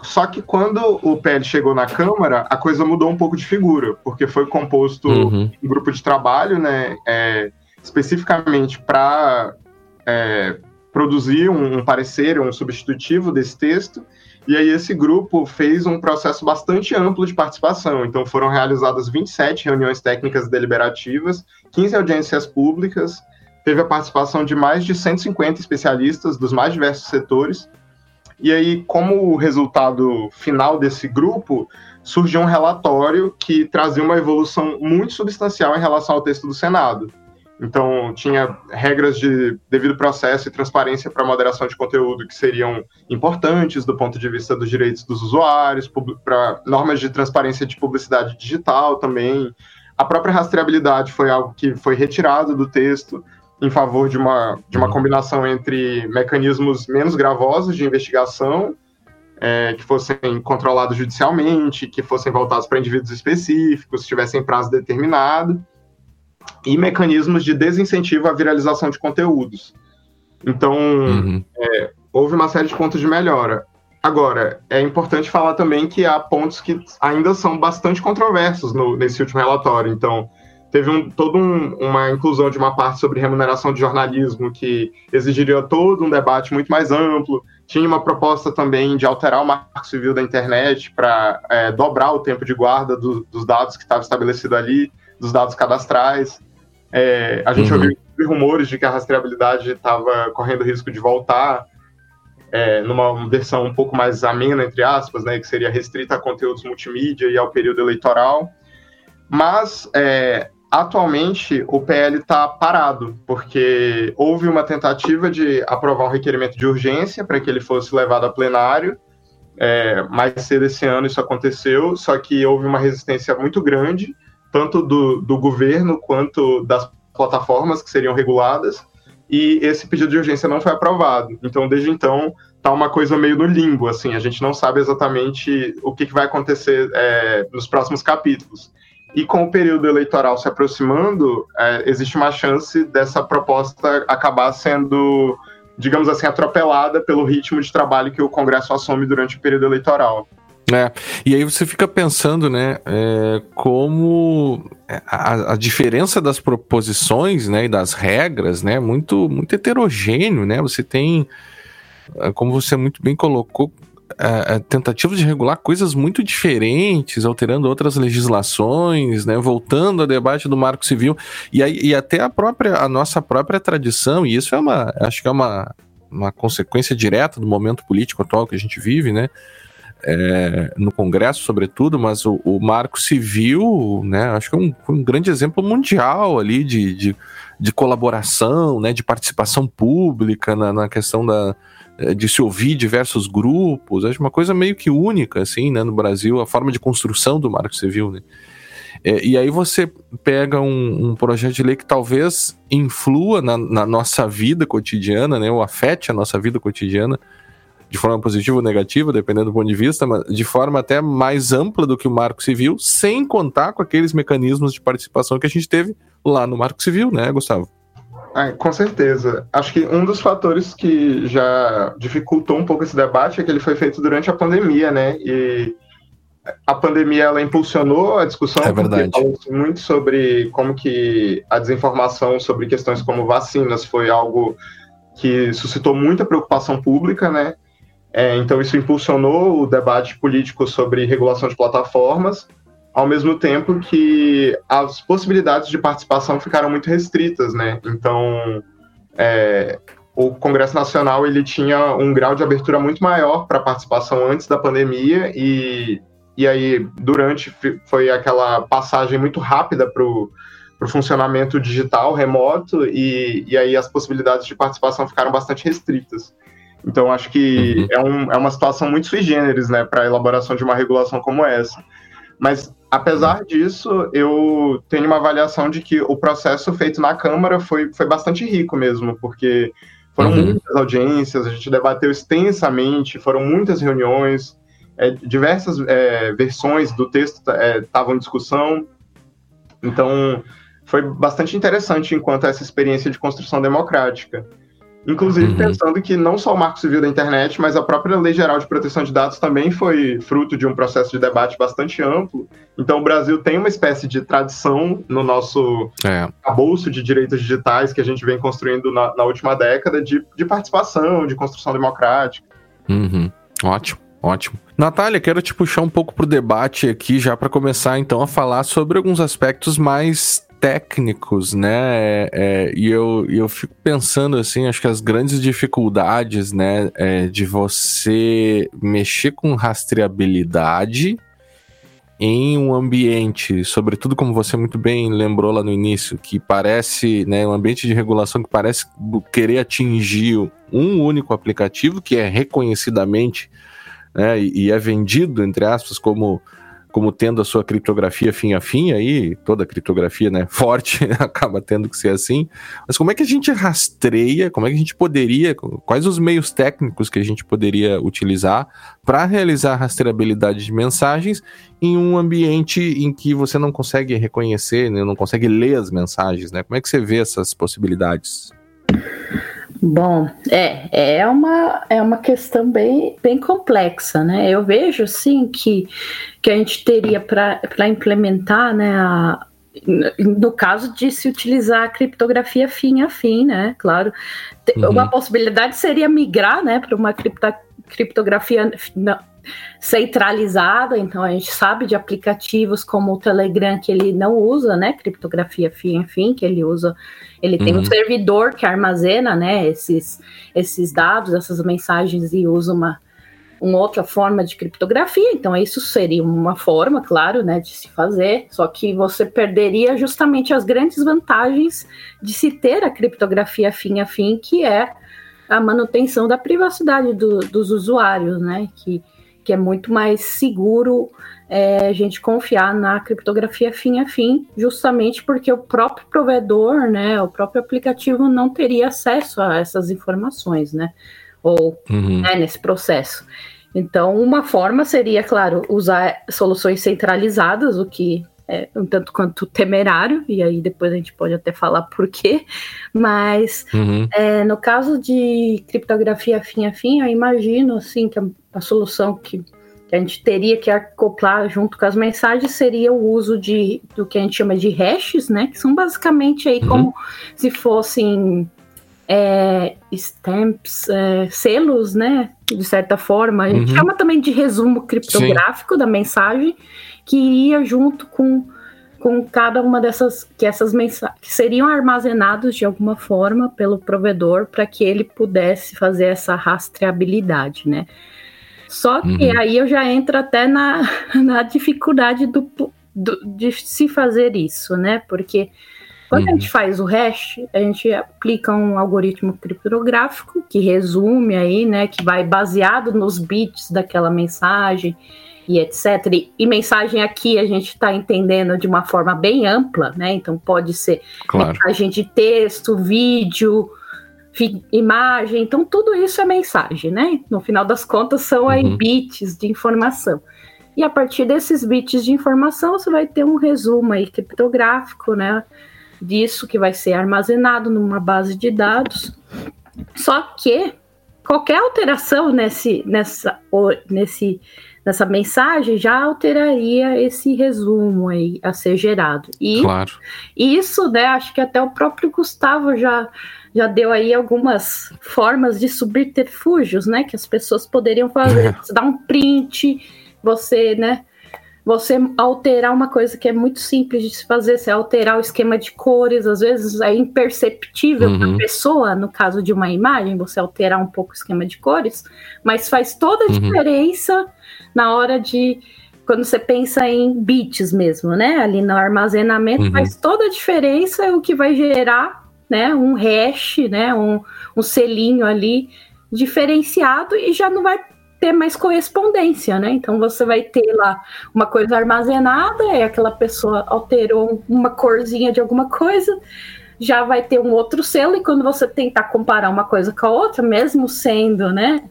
só que quando o PL chegou na Câmara, a coisa mudou um pouco de figura, porque foi composto uhum. um grupo de trabalho, né, é, especificamente para é, produzir um, um, parecer, um substitutivo desse texto, e aí esse grupo fez um processo bastante amplo de participação. Então foram realizadas 27 reuniões técnicas deliberativas, 15 audiências públicas, teve a participação de mais de 150 especialistas dos mais diversos setores, e aí, como resultado final desse grupo, surgiu um relatório que trazia uma evolução muito substancial em relação ao texto do Senado. Então, tinha regras de devido processo e transparência para moderação de conteúdo que seriam importantes do ponto de vista dos direitos dos usuários, para normas de transparência de publicidade digital também. A própria rastreabilidade foi algo que foi retirado do texto em favor de uma, de uma uhum. combinação entre mecanismos menos gravosos de investigação, é, que fossem controlados judicialmente, que fossem voltados para indivíduos específicos, tivessem prazo determinado, e mecanismos de desincentivo à viralização de conteúdos. Então, uhum. é, houve uma série de pontos de melhora. Agora, é importante falar também que há pontos que ainda são bastante controversos no, nesse último relatório. Então, teve um, toda um, uma inclusão de uma parte sobre remuneração de jornalismo que exigiria todo um debate muito mais amplo. Tinha uma proposta também de alterar o marco civil da internet para é, dobrar o tempo de guarda do, dos dados que estava estabelecido ali, dos dados cadastrais. É, a gente uhum. ouviu rumores de que a rastreabilidade estava correndo risco de voltar é, numa versão um pouco mais amena, entre aspas, né, que seria restrita a conteúdos multimídia e ao período eleitoral. Mas, é, atualmente, o PL está parado, porque houve uma tentativa de aprovar um requerimento de urgência para que ele fosse levado a plenário. É, mais cedo esse ano isso aconteceu, só que houve uma resistência muito grande, tanto do, do governo quanto das plataformas que seriam reguladas, e esse pedido de urgência não foi aprovado. Então, desde então, tá uma coisa meio no limbo, assim, a gente não sabe exatamente o que, que vai acontecer é, nos próximos capítulos. E com o período eleitoral se aproximando, é, existe uma chance dessa proposta acabar sendo, digamos assim, atropelada pelo ritmo de trabalho que o Congresso assume durante o período eleitoral. É, e aí você fica pensando, né, é, como a, a, diferença das proposições, né, e das regras, né, muito, muito heterogêneo, né, você tem, é, como você muito bem colocou, é, é, tentativas de regular coisas muito diferentes, alterando outras legislações, né, voltando ao debate do Marco Civil, e, aí, e até a própria, a nossa própria tradição, e isso é uma, acho que é uma, uma consequência direta do momento político atual que a gente vive, né, é, no Congresso, sobretudo, mas o, o, Marco Civil, né, acho que é um, um grande exemplo mundial ali de, de, de, colaboração, né, de participação pública na, na questão da, de se ouvir diversos grupos, acho uma coisa meio que única, assim, né, no Brasil, a forma de construção do Marco Civil, né. É, e aí você pega um, um, projeto de lei que talvez influa na, na, nossa vida cotidiana, né, ou afete a nossa vida cotidiana, de forma positiva ou negativa, dependendo do ponto de vista, mas de forma até mais ampla do que o Marco Civil, sem contar com aqueles mecanismos de participação que a gente teve lá no Marco Civil, né, Gustavo? Ah, com certeza. Acho que um dos fatores que já dificultou um pouco esse debate é que ele foi feito durante a pandemia, né? E a pandemia ela impulsionou a discussão, é verdade. falou muito sobre como que a desinformação sobre questões como vacinas foi algo que suscitou muita preocupação pública, né? É, então, isso impulsionou o debate político sobre regulação de plataformas, ao mesmo tempo que as possibilidades de participação ficaram muito restritas, né? Então, é, o Congresso Nacional ele tinha um grau de abertura muito maior para participação antes da pandemia e, e aí durante foi aquela passagem muito rápida para o funcionamento digital remoto e, e aí as possibilidades de participação ficaram bastante restritas. Então, acho que uhum. é, um, é uma situação muito sui generis, né, para a elaboração de uma regulação como essa. Mas, apesar disso, eu tenho uma avaliação de que o processo feito na Câmara foi, foi bastante rico mesmo, porque foram uhum. muitas audiências, a gente debateu extensamente, foram muitas reuniões, é, diversas é, versões do texto estavam é, em discussão. Então, foi bastante interessante enquanto essa experiência de construção democrática. Inclusive uhum. pensando que não só o Marco Civil da Internet, mas a própria Lei Geral de Proteção de Dados também foi fruto de um processo de debate bastante amplo. Então o Brasil tem uma espécie de tradição no nosso é. bolso de direitos digitais que a gente vem construindo na, na última década de, de, participação, de construção democrática. Uhum. Ótimo. Ótimo. Natália, quero te puxar um pouco para o debate aqui, já para começar então a falar sobre alguns aspectos mais técnicos, né? É, é, e eu, eu fico pensando assim, acho que as grandes dificuldades, né, é de você mexer com rastreabilidade em um ambiente, sobretudo como você muito bem lembrou lá no início, que parece, né, um ambiente de regulação que parece querer atingir um único aplicativo que é reconhecidamente, né, e, e é vendido entre aspas como como tendo a sua criptografia fim a fim, aí toda criptografia né, forte acaba tendo que ser assim. Mas como é que a gente rastreia, como é que a gente poderia, quais os meios técnicos que a gente poderia utilizar para realizar rastreabilidade de mensagens em um ambiente em que você não consegue reconhecer, né, não consegue ler as mensagens, né? Como é que você vê essas possibilidades? Bom, é, é uma, é uma questão bem, bem complexa, né? Eu vejo, sim, que, que a gente teria para implementar, né, a, no caso de se utilizar a criptografia fim a fim, né? Claro, uhum. uma possibilidade seria migrar, né, para uma cripta, criptografia centralizada, então a gente sabe de aplicativos como o Telegram que ele não usa, né, criptografia fim a fim, que ele usa, ele uhum. tem um uhum. servidor que armazena, né, esses, esses dados, essas mensagens e usa uma, uma outra forma de criptografia, então isso seria uma forma, claro, né, de se fazer, só que você perderia justamente as grandes vantagens de se ter a criptografia fim a fim, que é a manutenção da privacidade do, dos usuários, né, que que é muito mais seguro é, a gente confiar na criptografia fim a fim, justamente porque o próprio provedor, né, o próprio aplicativo não teria acesso a essas informações, né, ou uhum. né, nesse processo. Então, uma forma seria, claro, usar soluções centralizadas, o que é um tanto quanto temerário, e aí depois a gente pode até falar por quê, mas uhum. é, no caso de criptografia fim a fim, eu imagino assim que a, a solução que, que, a gente teria que acoplar junto com as mensagens seria o uso de do que a gente chama de hashes, né? Que são basicamente aí uhum. como se fossem é, stamps, é, selos, né? De certa forma. A gente uhum. chama também de resumo criptográfico Sim. da mensagem que iria junto com, com cada uma dessas, que essas mensagens que seriam armazenados de alguma forma pelo provedor para que ele pudesse fazer essa rastreabilidade, né? Só que uhum. aí eu já entro até na, na dificuldade do, do, de se fazer isso, né? Porque quando uhum. a gente faz o hash, a gente aplica um algoritmo criptográfico que resume aí, né? Que vai baseado nos bits daquela mensagem e etc. E, e, mensagem aqui a gente está entendendo de uma forma bem ampla, né? Então pode ser claro. mensagem de texto, vídeo, imagem, então tudo isso é mensagem, né? No final das contas são aí uhum. bits de informação. E a partir desses bits de informação você vai ter um resumo aí criptográfico, né? Disso que vai ser armazenado numa base de dados. Só que qualquer alteração nesse, nessa, nesse nessa mensagem já alteraria esse resumo aí a ser gerado. E claro. isso, né, acho que até o próprio Gustavo já já deu aí algumas formas de subterfúgios, né, que as pessoas poderiam fazer, você dar um print, você, né, você alterar uma coisa que é muito simples de se fazer, você alterar o esquema de cores, às vezes é imperceptível uhum. para a pessoa, no caso de uma imagem, você alterar um pouco o esquema de cores, mas faz toda a uhum. diferença na hora de quando você pensa em bits mesmo, né? Ali no armazenamento uhum. faz toda a diferença o que vai gerar, né? Um hash, né? Um, um selinho ali diferenciado e já não vai ter mais correspondência, né? Então você vai ter lá uma coisa armazenada, e aquela pessoa alterou uma corzinha de alguma coisa, já vai ter um outro selo, e quando você tentar comparar uma coisa com a outra, mesmo sendo, né?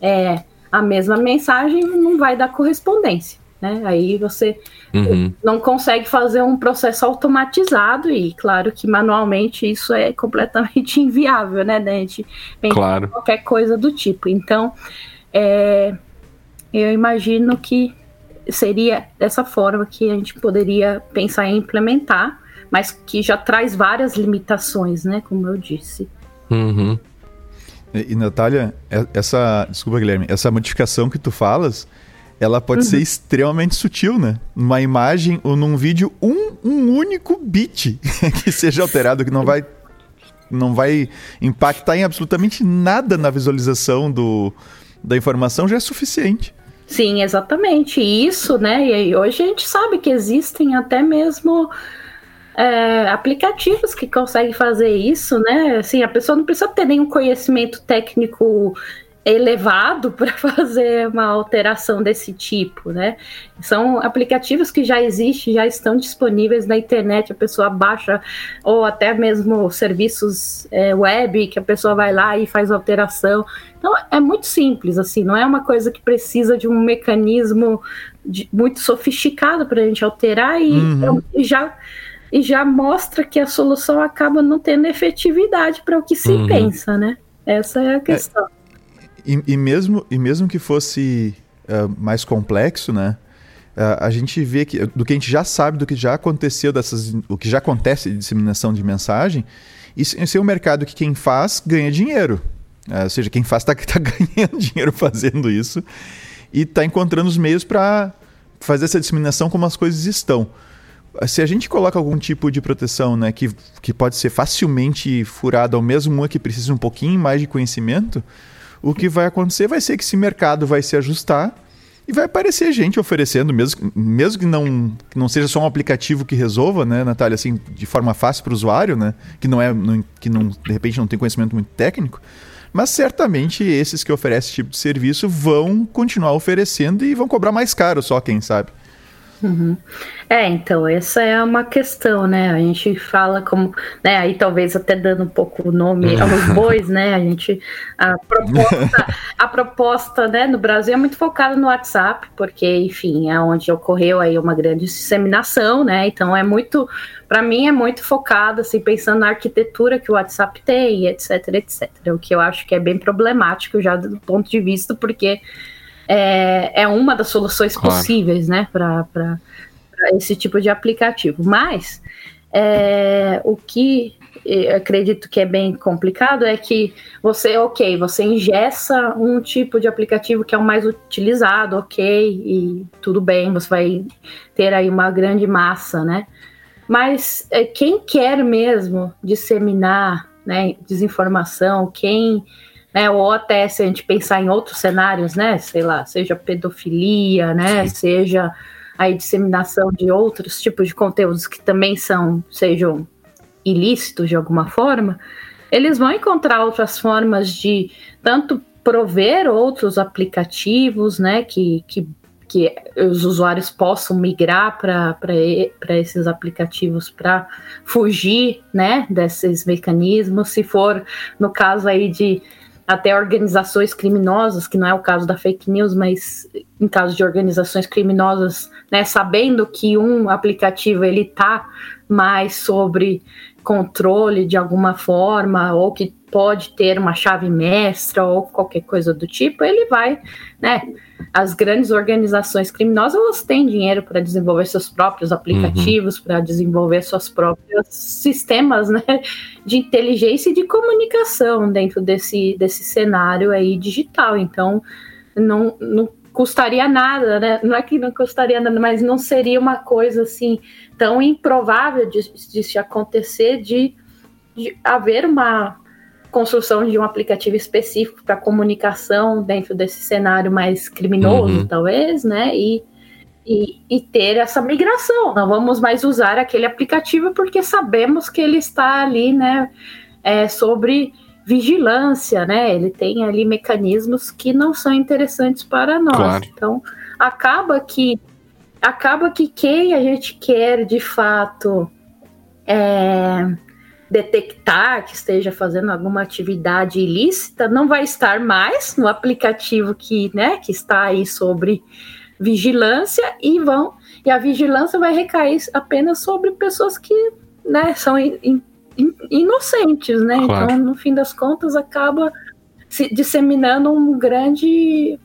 É, a mesma mensagem não vai dar correspondência. Né? Aí você uhum. não consegue fazer um processo automatizado e claro que manualmente isso é completamente inviável, né? Gente claro. qualquer coisa do tipo. Então, é, eu imagino que seria dessa forma que a gente poderia pensar em implementar, mas que já traz várias limitações, né? Como eu disse. Uhum. E, e, Natália, é, essa. Desculpa, Guilherme, essa modificação que tu falas, ela pode uhum. ser extremamente sutil, né? Numa imagem ou num vídeo, um, um único bit que seja alterado, que não vai. Não vai impactar em absolutamente nada na visualização do, da informação já é suficiente. Sim, exatamente. Isso, né? E hoje a gente sabe que existem até mesmo é, aplicativos que conseguem fazer isso, né? Assim, a pessoa não precisa ter nenhum conhecimento técnico elevado para fazer uma alteração desse tipo, né? São aplicativos que já existem, já estão disponíveis na internet, a pessoa baixa, ou até mesmo serviços é, web que a pessoa vai lá e faz alteração. Então é muito simples, assim, não é uma coisa que precisa de um mecanismo de, muito sofisticado para a gente alterar e, uhum. e já e já mostra que a solução acaba não tendo efetividade para o que se uhum. pensa, né? Essa é a questão. É, e, e, mesmo, e mesmo que fosse uh, mais complexo, né? Uh, a gente vê que do que a gente já sabe, do que já aconteceu dessas, o que já acontece de disseminação de mensagem, isso, esse é um mercado que quem faz ganha dinheiro. Uh, ou seja, quem faz está tá ganhando dinheiro fazendo isso e está encontrando os meios para fazer essa disseminação como as coisas estão. Se a gente coloca algum tipo de proteção né, que, que pode ser facilmente furada, ou mesmo uma que precisa um pouquinho mais de conhecimento, o que vai acontecer vai ser que esse mercado vai se ajustar e vai aparecer gente oferecendo, mesmo, mesmo que não, que não seja só um aplicativo que resolva, né, Natália, assim, de forma fácil para o usuário, né, que não é, não, que não, de repente não tem conhecimento muito técnico, mas certamente esses que oferecem esse tipo de serviço vão continuar oferecendo e vão cobrar mais caro, só quem sabe. Uhum. É, então, essa é uma questão, né? A gente fala como, né? Aí talvez até dando um pouco o nome uhum. aos bois, né? A gente, a proposta, a proposta, né, no Brasil é muito focada no WhatsApp, porque, enfim, é onde ocorreu aí uma grande disseminação, né? Então é muito, para mim é muito focado, assim, pensando na arquitetura que o WhatsApp tem, etc, etc. O que eu acho que é bem problemático já do ponto de vista, porque é, é uma das soluções claro. possíveis, né, para esse tipo de aplicativo. Mas é, o que acredito que é bem complicado é que você, ok, você ingessa um tipo de aplicativo que é o mais utilizado, ok, e tudo bem, você vai ter aí uma grande massa, né? Mas é, quem quer mesmo disseminar né, desinformação, quem né? Ou até se a gente pensar em outros cenários, né? Sei lá, seja pedofilia, né? Sim. Seja a disseminação de outros tipos de conteúdos que também são, sejam ilícitos de alguma forma, eles vão encontrar outras formas de tanto prover outros aplicativos, né? Que, que que os usuários possam migrar para esses aplicativos para fugir né, desses mecanismos. Se for no caso aí de até organizações criminosas, que não é o caso da fake news, mas em caso de organizações criminosas, né, sabendo que um aplicativo ele tá mais sobre controle de alguma forma ou que pode ter uma chave mestra ou qualquer coisa do tipo, ele vai, né? As grandes organizações criminosas elas têm dinheiro para desenvolver seus próprios aplicativos, uhum. para desenvolver seus próprios sistemas, né, de inteligência e de comunicação dentro desse, desse cenário aí digital. Então, não, não custaria nada, né? Não é que não custaria nada, mas não seria uma coisa assim tão improvável de, de se acontecer de, de haver uma construção de um aplicativo específico para comunicação dentro desse cenário mais criminoso, uhum. talvez, né? E, e, e, ter essa migração. Não vamos mais usar aquele aplicativo porque sabemos que ele está ali, né? É, sobre vigilância, né? Ele tem ali mecanismos que não são interessantes para nós. Claro. Então, acaba que acaba que quem a gente quer de fato é, detectar que esteja fazendo alguma atividade ilícita, não vai estar mais no aplicativo que, né, que está aí sobre vigilância e vão e a vigilância vai recair apenas sobre pessoas que, né, são in, in, inocentes, né? Claro. Então, no fim das contas, acaba se disseminando um grande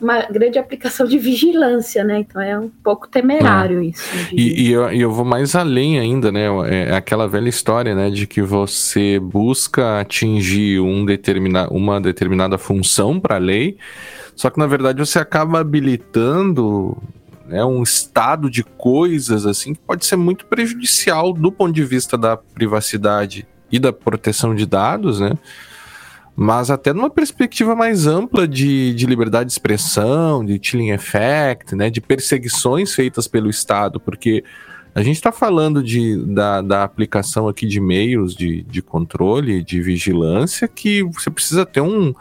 uma grande aplicação de vigilância, né? Então é um pouco temerário é. isso. E, e, eu, eu, vou mais além ainda, né? É aquela velha história, né? De que você busca atingir um determina, uma determinada função para a lei, só que na verdade você acaba habilitando né, um estado de coisas assim que pode ser muito prejudicial do ponto de vista da privacidade e da proteção de dados, né? Mas até numa perspectiva mais ampla de, de liberdade de expressão, de chilling effect, né, de perseguições feitas pelo Estado, porque a gente está falando de, da, da aplicação aqui de meios de, de controle, de vigilância, que você precisa ter um,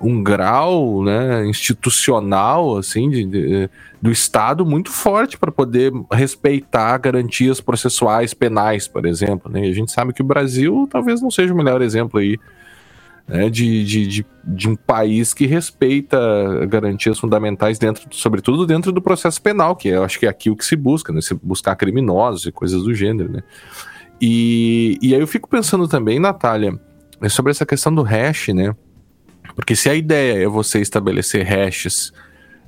um grau né, institucional assim de, de, do Estado muito forte para poder respeitar garantias processuais penais, por exemplo. Né? E a gente sabe que o Brasil talvez não seja o melhor exemplo aí né, de, de, de, de, um país que respeita garantias fundamentais dentro, sobretudo dentro do processo penal, que eu acho que é aqui o que se busca, né, se buscar criminosos e coisas do gênero, né. E, e aí eu fico pensando também, Natália, é sobre essa questão do hash, né? Porque se a ideia é você estabelecer hashes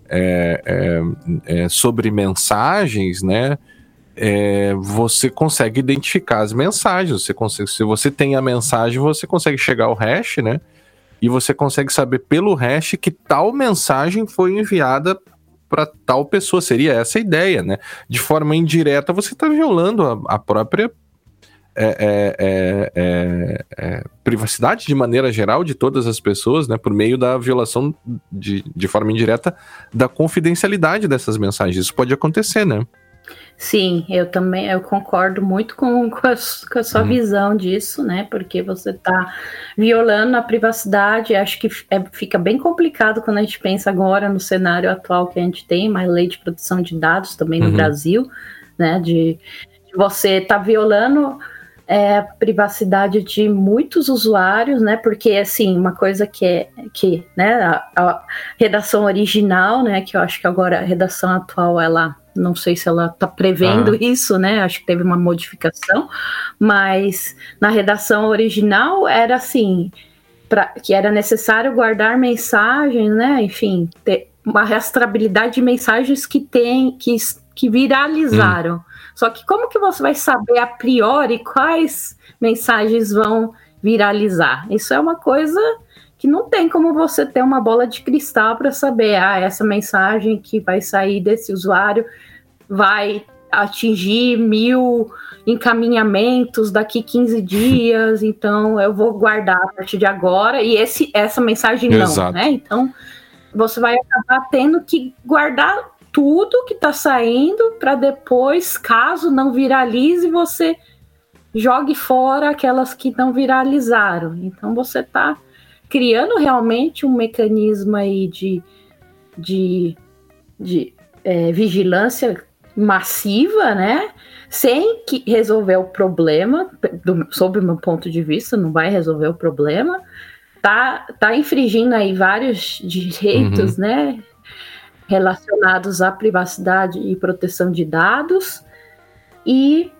é, é, é, sobre mensagens, né? É, você consegue identificar as mensagens. Você consegue, se você tem a mensagem, você consegue chegar ao hash, né? E você consegue saber pelo hash que tal mensagem foi enviada para tal pessoa. Seria essa a ideia, né? De forma indireta, você está violando a, a própria é é, é, é, é, privacidade de maneira geral de todas as pessoas, né, por meio da violação de, de forma indireta da confidencialidade dessas mensagens. Isso pode acontecer, né? Sim, eu também eu concordo muito com, com, a, com a sua uhum. visão disso, né? Porque você está violando a privacidade. Acho que é, fica bem complicado quando a gente pensa agora no cenário atual que a gente tem, uma lei de proteção de dados também no uhum. Brasil, né? De, de você estar tá violando é, a privacidade de muitos usuários, né? Porque assim, uma coisa que é que, né, a, a, redação original, né, que eu acho que agora a redação atual ela não sei se ela está prevendo ah. isso, né? Acho que teve uma modificação, mas na redação original era assim, pra, que era necessário guardar mensagens, né? Enfim, ter uma rastreabilidade de mensagens que tem que, que viralizaram. Hum. Só que como que você vai saber a priori quais mensagens vão viralizar? Isso é uma coisa que não tem como você ter uma bola de cristal para saber, ah, essa mensagem que vai sair desse usuário vai atingir mil encaminhamentos daqui 15 dias, então eu vou guardar a partir de agora, e esse, essa mensagem não, Exato. né? Então você vai acabar tendo que guardar tudo que está saindo para depois, caso não viralize, você jogue fora aquelas que não viralizaram. Então você está criando realmente um mecanismo aí de, de, de é, vigilância massiva, né? Sem que resolver o problema, do, sob o meu ponto de vista, não vai resolver o problema. Tá, tá infringindo aí vários direitos, uhum. né? relacionados à privacidade e proteção de dados. E,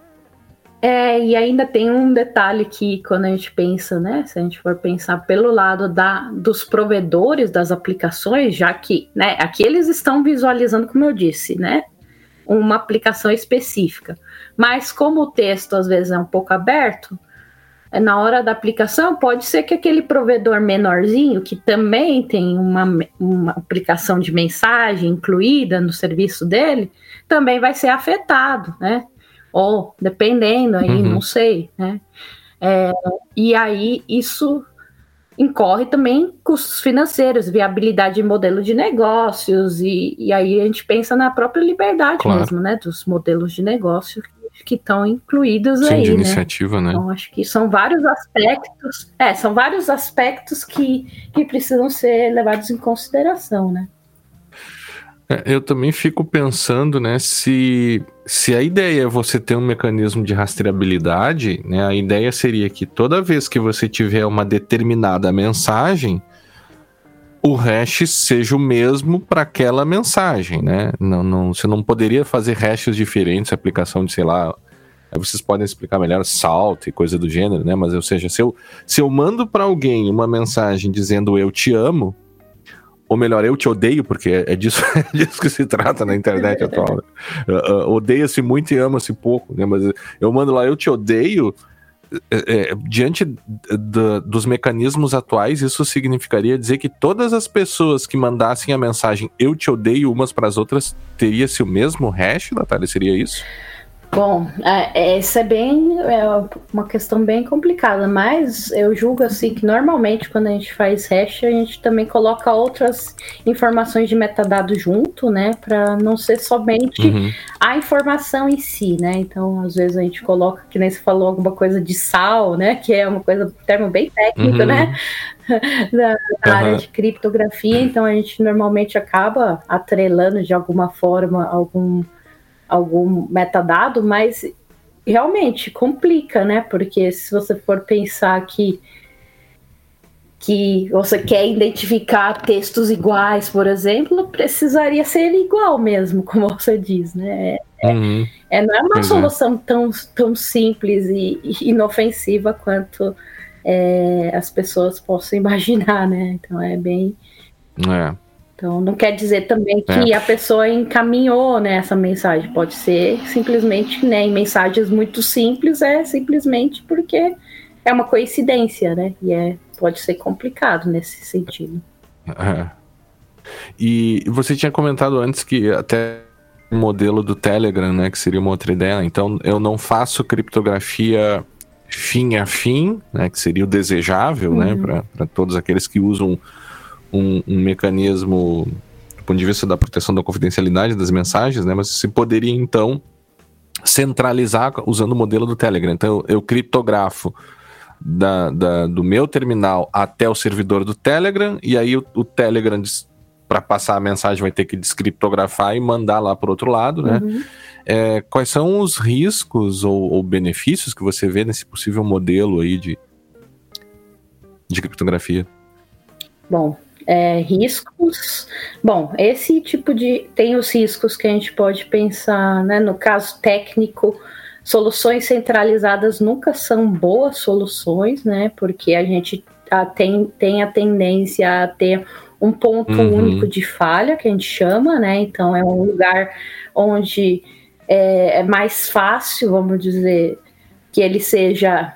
é, e ainda tem um detalhe que, quando a gente pensa, né, se a gente for pensar pelo lado da, dos provedores das aplicações, já que né, aqui eles estão visualizando, como eu disse, né, uma aplicação específica. Mas como o texto às vezes é um pouco aberto, na hora da aplicação, pode ser que aquele provedor menorzinho, que também tem uma, uma aplicação de mensagem incluída no serviço dele, também vai ser afetado, né? Ou dependendo aí, uhum. não sei, né? É, e aí isso incorre também custos financeiros, viabilidade de modelo de negócios, e, e aí a gente pensa na própria liberdade claro. mesmo, né? Dos modelos de negócio que estão incluídos Sim, aí, de né? iniciativa, né? Então acho que são vários aspectos, é, são vários aspectos que, que precisam ser levados em consideração, né? É, eu também fico pensando, né, se, se a ideia é você ter um mecanismo de rastreabilidade, né, a ideia seria que toda vez que você tiver uma determinada mensagem, o hash seja o mesmo para aquela mensagem, né? Não, não, você não poderia fazer hashes diferentes, aplicação de, sei lá, vocês podem explicar melhor, salto e coisa do gênero, né? Mas, ou seja, se eu, se eu mando para alguém uma mensagem dizendo eu te amo, ou melhor, eu te odeio, porque é disso, é disso que se trata na internet atual. Uh, uh, Odeia-se muito e ama-se pouco, né? Mas eu mando lá eu te odeio, é, é, diante dos mecanismos atuais, isso significaria dizer que todas as pessoas que mandassem a mensagem eu te odeio umas para as outras teria-se o mesmo hash, Natália? Seria isso? Bom, é, essa é bem é uma questão bem complicada, mas eu julgo assim que normalmente quando a gente faz hash, a gente também coloca outras informações de metadado junto, né, para não ser somente uhum. a informação em si, né? Então, às vezes a gente coloca, que nem você falou, alguma coisa de sal, né, que é uma coisa, um termo bem técnico, uhum. né? na, na uhum. área de criptografia, então a gente normalmente acaba atrelando de alguma forma algum algum metadado, mas realmente complica, né? Porque se você for pensar que que você quer identificar textos iguais, por exemplo, precisaria ser igual mesmo, como você diz, né? É, uhum. é não é uma é. solução tão, tão simples e, e, inofensiva quanto é, as pessoas possam imaginar, né? Então é bem. É. Então não quer dizer também que é. a pessoa encaminhou né, essa mensagem. Pode ser simplesmente, né, em mensagens muito simples, é simplesmente porque é uma coincidência, né? E é, pode ser complicado nesse sentido. É. E você tinha comentado antes que até o modelo do Telegram, né, que seria uma outra ideia. Então, eu não faço criptografia fim a fim, né, que seria o desejável, né, uhum. né, para todos aqueles que usam um, um, mecanismo do ponto de vista da proteção da confidencialidade das mensagens, né, mas se poderia então centralizar usando o modelo do Telegram. Então, eu, eu criptografo da, da, do meu terminal até o servidor do Telegram, e aí o, o Telegram para passar a mensagem vai ter que descriptografar e mandar lá para o outro lado, né? Uhum. É, quais são os riscos ou, ou, benefícios que você vê nesse possível modelo aí de, de criptografia? Bom, é, riscos. Bom, esse tipo de. Tem os riscos que a gente pode pensar, né? No caso técnico, soluções centralizadas nunca são boas soluções, né? Porque a gente a, tem, tem a tendência a ter um ponto uhum. único de falha, que a gente chama, né? Então é um lugar onde é, é mais fácil, vamos dizer, que ele seja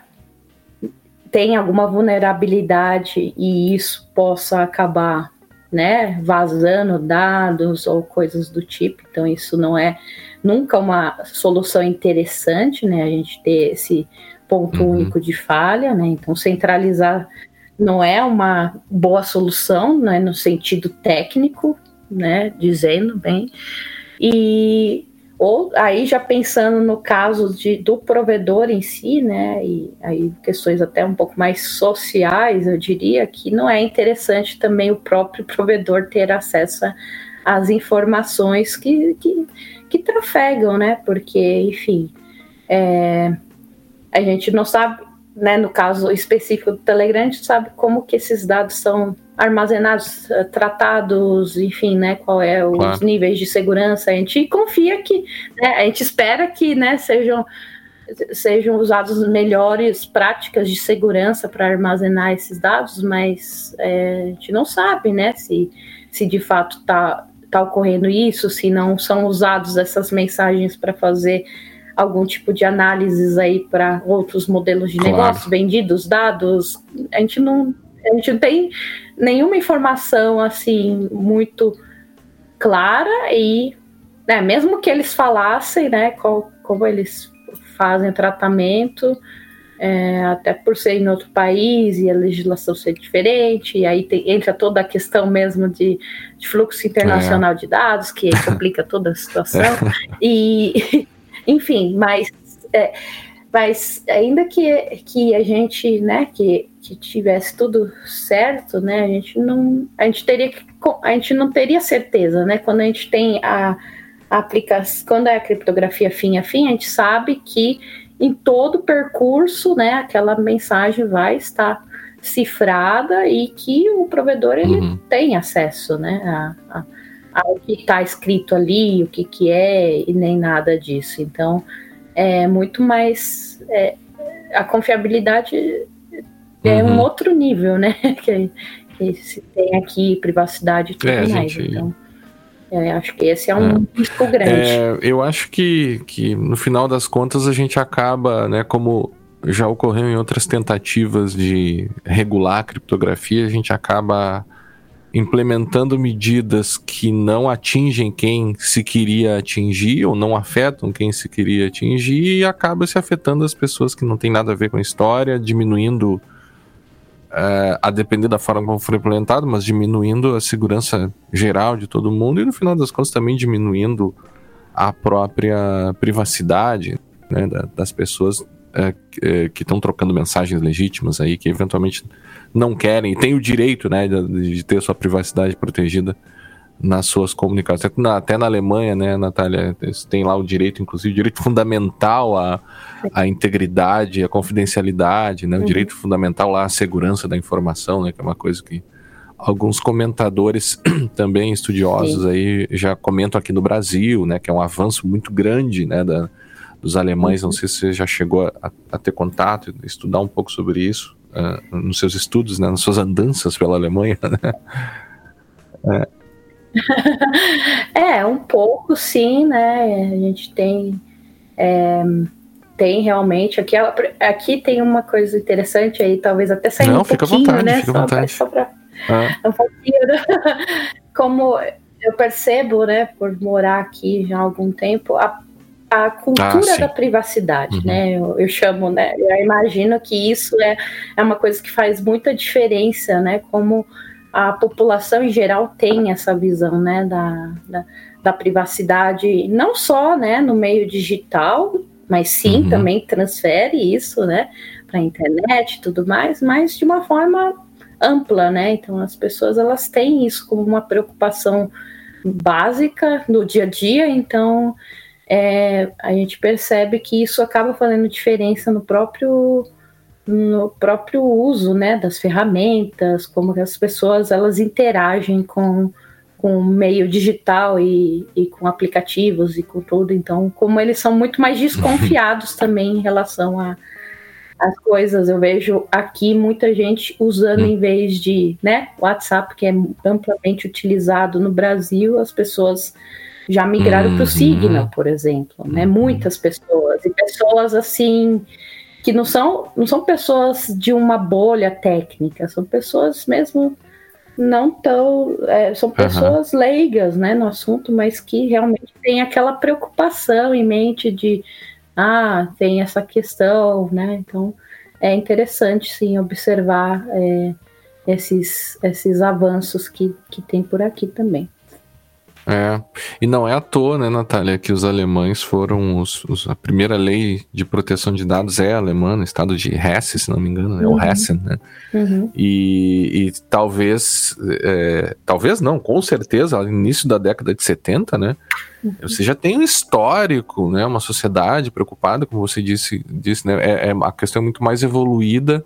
tem alguma vulnerabilidade e isso possa acabar, né, vazando dados ou coisas do tipo. Então isso não é nunca uma solução interessante, né? A gente ter esse ponto uhum. único de falha, né? Então centralizar não é uma boa solução, né, no sentido técnico, né, dizendo bem. E ou aí já pensando no caso de, do provedor em si, né, e aí questões até um pouco mais sociais, eu diria que não é interessante também o próprio provedor ter acesso às informações que, que, que trafegam, né, porque, enfim, é, a gente não sabe né, no caso específico do Telegram, a gente sabe como que esses dados são armazenados, eh, tratados, enfim, né, qual é os claro. níveis de segurança. A gente confia que, né, a gente espera que, né, sejam sejam usadas melhores práticas de segurança para armazenar esses dados, mas é, a gente não sabe, né, se, se de fato está tá ocorrendo isso, se não são usados essas mensagens para fazer algum tipo de análises aí para outros modelos de claro. negócio vendidos, dados. A gente não, a gente não tem nenhuma informação assim muito clara e né, mesmo que eles falassem, né, qual, como eles fazem tratamento, é, até por ser em outro país e a legislação ser diferente, e aí tem, entra toda a questão mesmo de, de fluxo internacional é. de dados, que complica toda a situação. E, enfim, mas, é, mas ainda que, que a gente, né, que, que tivesse tudo certo, né, a gente não, a gente teria que, a gente não teria certeza, né, quando a gente tem a, a aplicação, quando é a criptografia fim a fim, a gente sabe que em todo o percurso, né, aquela mensagem vai estar cifrada e que o provedor ele uhum. tem acesso, né, a, a ao que está escrito ali, o que, que é, e nem nada disso. Então, é muito mais. É, a confiabilidade é uhum. um outro nível, né? que, que, se tem aqui, privacidade e tudo é, mais. Gente... Então. É, acho que esse é um é. risco grande. É, eu acho que, que no final das contas a gente acaba, né, como já ocorreu em outras tentativas de regular a criptografia, a gente acaba implementando medidas que não atingem quem se queria atingir ou não afetam quem se queria atingir e acaba se afetando as pessoas que não tem nada a ver com a história, diminuindo é, a depender da forma como for implementado, mas diminuindo a segurança geral de todo mundo e no final das contas também diminuindo a própria privacidade né, das pessoas é, é que estão trocando mensagens legítimas aí, que eventualmente não querem, e têm o direito né, de, de ter sua privacidade protegida nas suas comunicações. Até na Alemanha, né, Natália, tem lá o direito, inclusive, o direito fundamental à, à integridade, à confidencialidade, né, o uhum. direito fundamental lá à segurança da informação, né, que é uma coisa que alguns comentadores também estudiosos Sim. aí já comentam aqui no Brasil, né, que é um avanço muito grande, né, da, dos alemães. Uhum. Não sei se você já chegou a, a ter contato, estudar um pouco sobre isso. uh, nos seus estudos, né, nas suas andanças pela Alemanha. Né? É. é, um pouco sim, né? A gente tem. É, tem realmente. Aqui, aqui tem uma coisa interessante aí, talvez até sair Não, um fica pouquinho, vontade, né? Fica só, vontade. Só pra, ah. um pouquinho. Né? Como eu percebo, né, por morar aqui já há algum tempo, a, a cultura ah, da privacidade, uhum. né? Eu, eu, chamo, né? Eu imagino que isso é, é uma coisa que faz muita diferença, né? Como a população em geral tem essa visão, né, da, da, da privacidade, não só, né, no meio digital, mas sim uhum. também transfere isso, né, para a internet e tudo mais, mas de uma forma ampla, né? Então as pessoas elas têm isso como uma preocupação básica no dia a dia, então é, a gente percebe que isso acaba fazendo diferença no próprio no próprio uso né, das ferramentas, como as pessoas elas interagem com, com o meio digital e, e com aplicativos e com tudo. Então, como eles são muito mais desconfiados também em relação a as coisas. Eu vejo aqui muita gente usando hum. em vez de, né, WhatsApp, que é amplamente utilizado no Brasil, as pessoas já migraram para o uhum. Signal, por exemplo, né? Uhum. Muitas pessoas e pessoas assim que não são, não são pessoas de uma bolha técnica, são pessoas mesmo não tão. É, são pessoas uhum. leigas né, no assunto, mas que realmente têm aquela preocupação em mente de ah, tem essa questão, né? Então é interessante sim observar é, esses, esses avanços que, que tem por aqui também. É, e não é à toa, né, Natália, que os alemães foram os, os, a primeira lei de proteção de dados é alemã, no estado de Hesse, se não me engano, é uhum. o Hessen, né? Uhum. E, e, talvez, é, talvez não, com certeza, no início da década de 70, né? Uhum. Você já tem um histórico, né? Uma sociedade preocupada, como você disse, disse né? É, é a questão é muito mais evoluída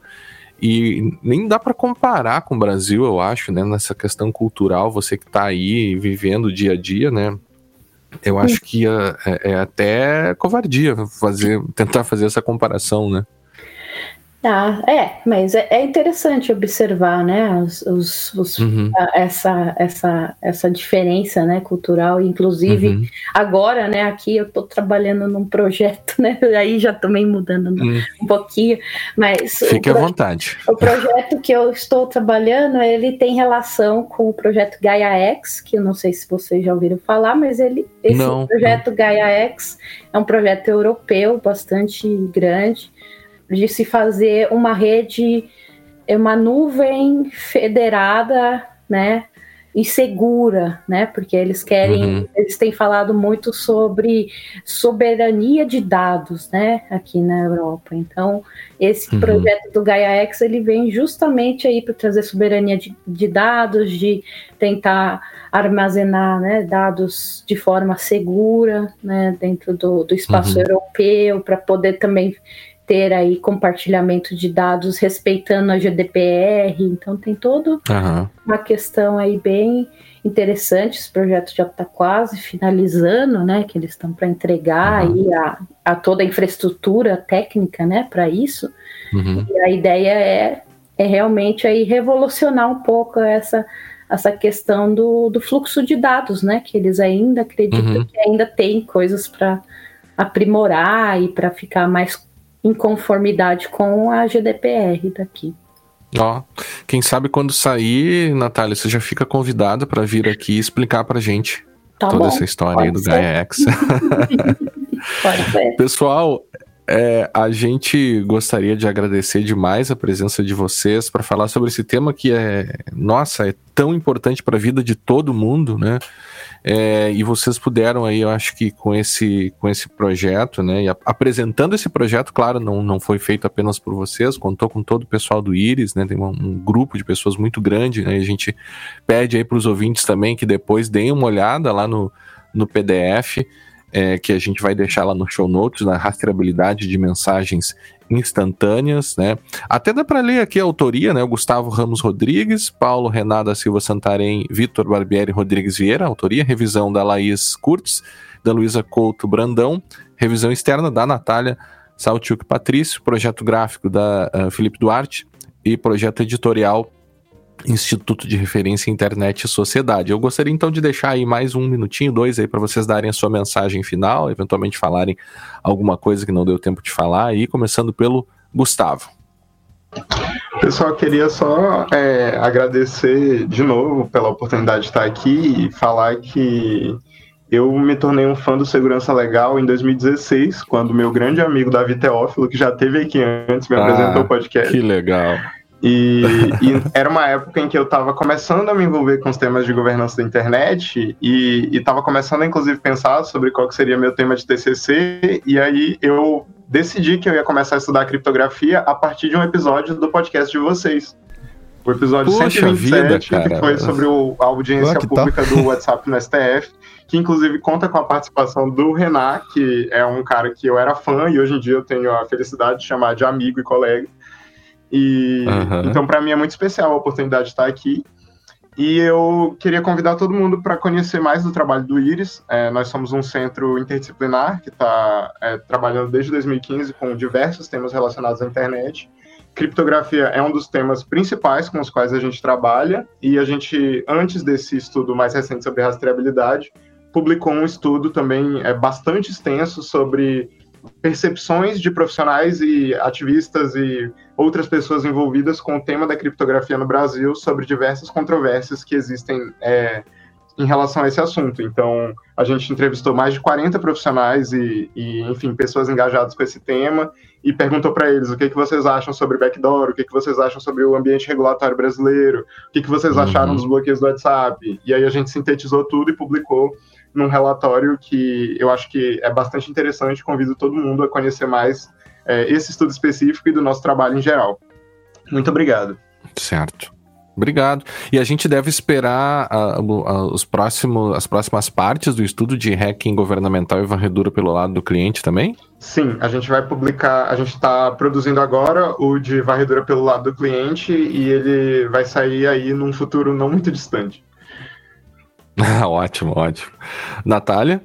e nem dá para comparar com o Brasil, eu acho, né? Nessa questão cultural, você que está aí vivendo o dia a dia, né? Eu acho que é, é, é até covardia fazer, tentar fazer essa comparação, né? Ah, é, mas é, é interessante observar, né, os, os, os uhum. a, essa, essa, essa diferença, né, cultural, inclusive uhum. agora, né, aqui eu estou trabalhando num projeto, né, aí já também mudando uhum. um pouquinho, mas... Fique à vontade. O projeto que eu estou trabalhando, ele tem relação com o projeto Gaia X, que eu não sei se vocês já ouviram falar, mas ele, esse não. projeto Gaia X é um projeto europeu bastante grande, de se fazer uma rede, uma nuvem federada, né, e segura, né? Porque eles querem, uhum. eles têm falado muito sobre soberania de dados, né? Aqui na Europa. Então, esse uhum. projeto do Gaia X ele vem justamente aí para trazer soberania de, de, dados, de tentar armazenar né, dados de forma segura, né? Dentro do, do espaço uhum. europeu, para poder também ter aí compartilhamento de dados respeitando a GDPR, então tem toda uhum. uma questão aí bem interessante. Esse projeto já está quase finalizando, né? Que eles estão para entregar uhum. aí a, a, toda a infraestrutura técnica, né? Para isso. Uhum. E a ideia é, é realmente aí revolucionar um pouco essa essa questão do, do fluxo de dados, né? Que eles ainda acreditam uhum. que ainda tem coisas para aprimorar e para ficar mais em conformidade com a GDPR daqui. Ó, quem sabe quando sair, Natália, você já fica convidada para vir aqui explicar pra gente tá toda bom, essa história aí do ser. Gaia X. pode ser. Pessoal, é, a gente gostaria de agradecer demais a presença de vocês para falar sobre esse tema que é, nossa, é tão importante para a vida de todo mundo, né? É, e vocês puderam aí, eu acho que com esse, com esse projeto, né? E a, apresentando esse projeto, claro, não, não foi feito apenas por vocês, contou com todo o pessoal do Iris, né? Tem um, um grupo de pessoas muito grande, né? E a gente pede aí para os ouvintes também que depois deem uma olhada lá no, no PDF é, que a gente vai deixar lá no show notes, na rastreabilidade de mensagens instantâneas, né? Até dá para ler aqui a autoria, né? O Gustavo Ramos Rodrigues, Paulo Renata Silva Santarém, Vitor Barbieri Rodrigues Vieira, autoria, revisão da Laís Curtis, da Luísa Couto Brandão, revisão externa da Natália Saltiuk Patrício, projeto gráfico da uh, Felipe Duarte, e projeto editorial Instituto de Referência Internet e Sociedade. Eu gostaria então de deixar aí mais um minutinho, dois aí para vocês darem a sua mensagem final, eventualmente falarem alguma coisa que não deu tempo de falar, aí começando pelo Gustavo. Pessoal, queria só é, agradecer de novo pela oportunidade de estar aqui e falar que eu me tornei um fã do Segurança Legal em 2016, quando meu grande amigo Davi Teófilo, que já teve aqui antes, me ah, apresentou o podcast. Que legal. E, e, era uma época em que eu estava começando a me envolver com os temas de governança da internet e estava começando, inclusive, pensar sobre qual seria meu tema de TCC. E aí eu decidi que eu ia começar a estudar criptografia a partir de um episódio do podcast de vocês. O episódio Poxa 127, vida, que foi sobre o, a audiência pública do WhatsApp no STF, que inclusive conta com a participação do Renan, que é um cara que eu era fã e hoje em dia eu tenho a felicidade de chamar de amigo e colega. E uhum. então para mim é muito especial a oportunidade de estar aqui. E eu queria convidar todo mundo para conhecer mais do trabalho do Iris. É, nós somos um centro interdisciplinar que está é, trabalhando desde 2015 com diversos temas relacionados à internet. Criptografia é um dos temas principais com os quais a gente trabalha. E a gente, antes desse estudo mais recente sobre rastreabilidade, publicou um estudo também é, bastante extenso sobre percepções de profissionais e ativistas e outras pessoas envolvidas com o tema da criptografia no Brasil sobre diversas controvérsias que existem é, em relação a esse assunto. Então, a gente entrevistou mais de 40 profissionais e, e enfim, pessoas engajadas com esse tema e perguntou para eles o que, que vocês acham sobre backdoor, o que, que vocês acham sobre o ambiente regulatório brasileiro, o que, que vocês uhum. acharam dos bloqueios do WhatsApp. E aí a gente sintetizou tudo e publicou num relatório que eu acho que é bastante interessante. Convido todo mundo a conhecer mais é, esse estudo específico e do nosso trabalho em geral. Muito obrigado. Certo. Obrigado. E a gente deve esperar a, a, os próximos, as próximas partes do estudo de hacking governamental e varredura pelo lado do cliente também? Sim, a gente vai publicar, a gente está produzindo agora o de varredura pelo lado do cliente e ele vai sair aí num futuro não muito distante. ótimo, ótimo. Natália?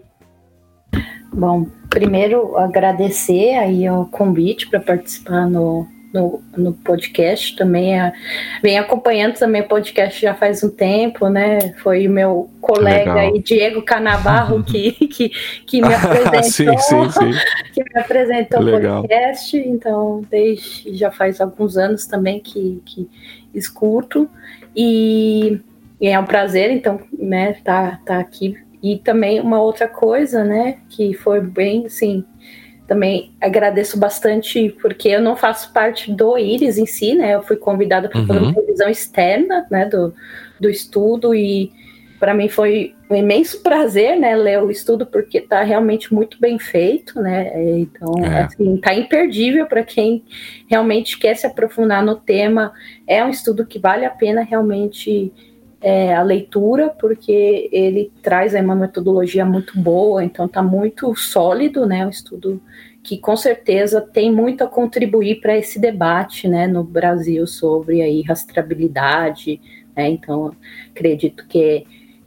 Bom, primeiro agradecer aí o convite para participar no, no, no, podcast também. A, vem acompanhando também o podcast já faz um tempo, né? Foi o meu colega aí, Diego Canavarro, que, que, que me apresentou. sim, sim, sim. Que me apresentou o podcast. Então, desde já faz alguns anos também que, que escuto. E e é um prazer, então, né, tá, tá aqui. E também uma outra coisa, né, que foi bem, assim, também agradeço bastante, porque eu não faço parte do Iris em si, né, eu fui convidada para fazer uhum. uma revisão externa, né, do, do estudo e para mim foi um imenso prazer, né, ler o estudo porque está realmente muito bem feito, né? Então, é. assim, tá imperdível para quem realmente quer se aprofundar no tema. É um estudo que vale a pena realmente é, a leitura, porque ele traz uma metodologia muito boa, então está muito sólido, né? Um estudo que com certeza tem muito a contribuir para esse debate, né, no Brasil sobre aí rastreabilidade, né? Então acredito que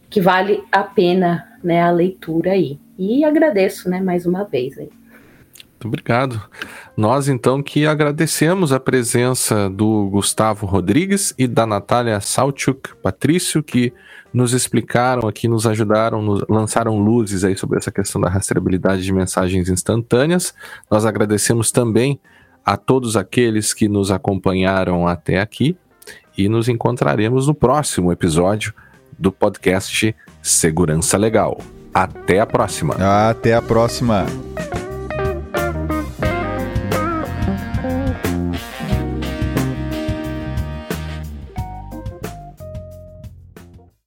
que vale a pena, né, a leitura aí. E agradeço, né, mais uma vez aí. Muito obrigado. Nós, então, que agradecemos a presença do Gustavo Rodrigues e da Natália Salchuk Patrício, que nos explicaram aqui, nos ajudaram, nos lançaram luzes aí sobre essa questão da rastreabilidade de mensagens instantâneas. Nós agradecemos também a todos aqueles que nos acompanharam até aqui e nos encontraremos no próximo episódio do podcast Segurança Legal. Até a próxima. Até a próxima.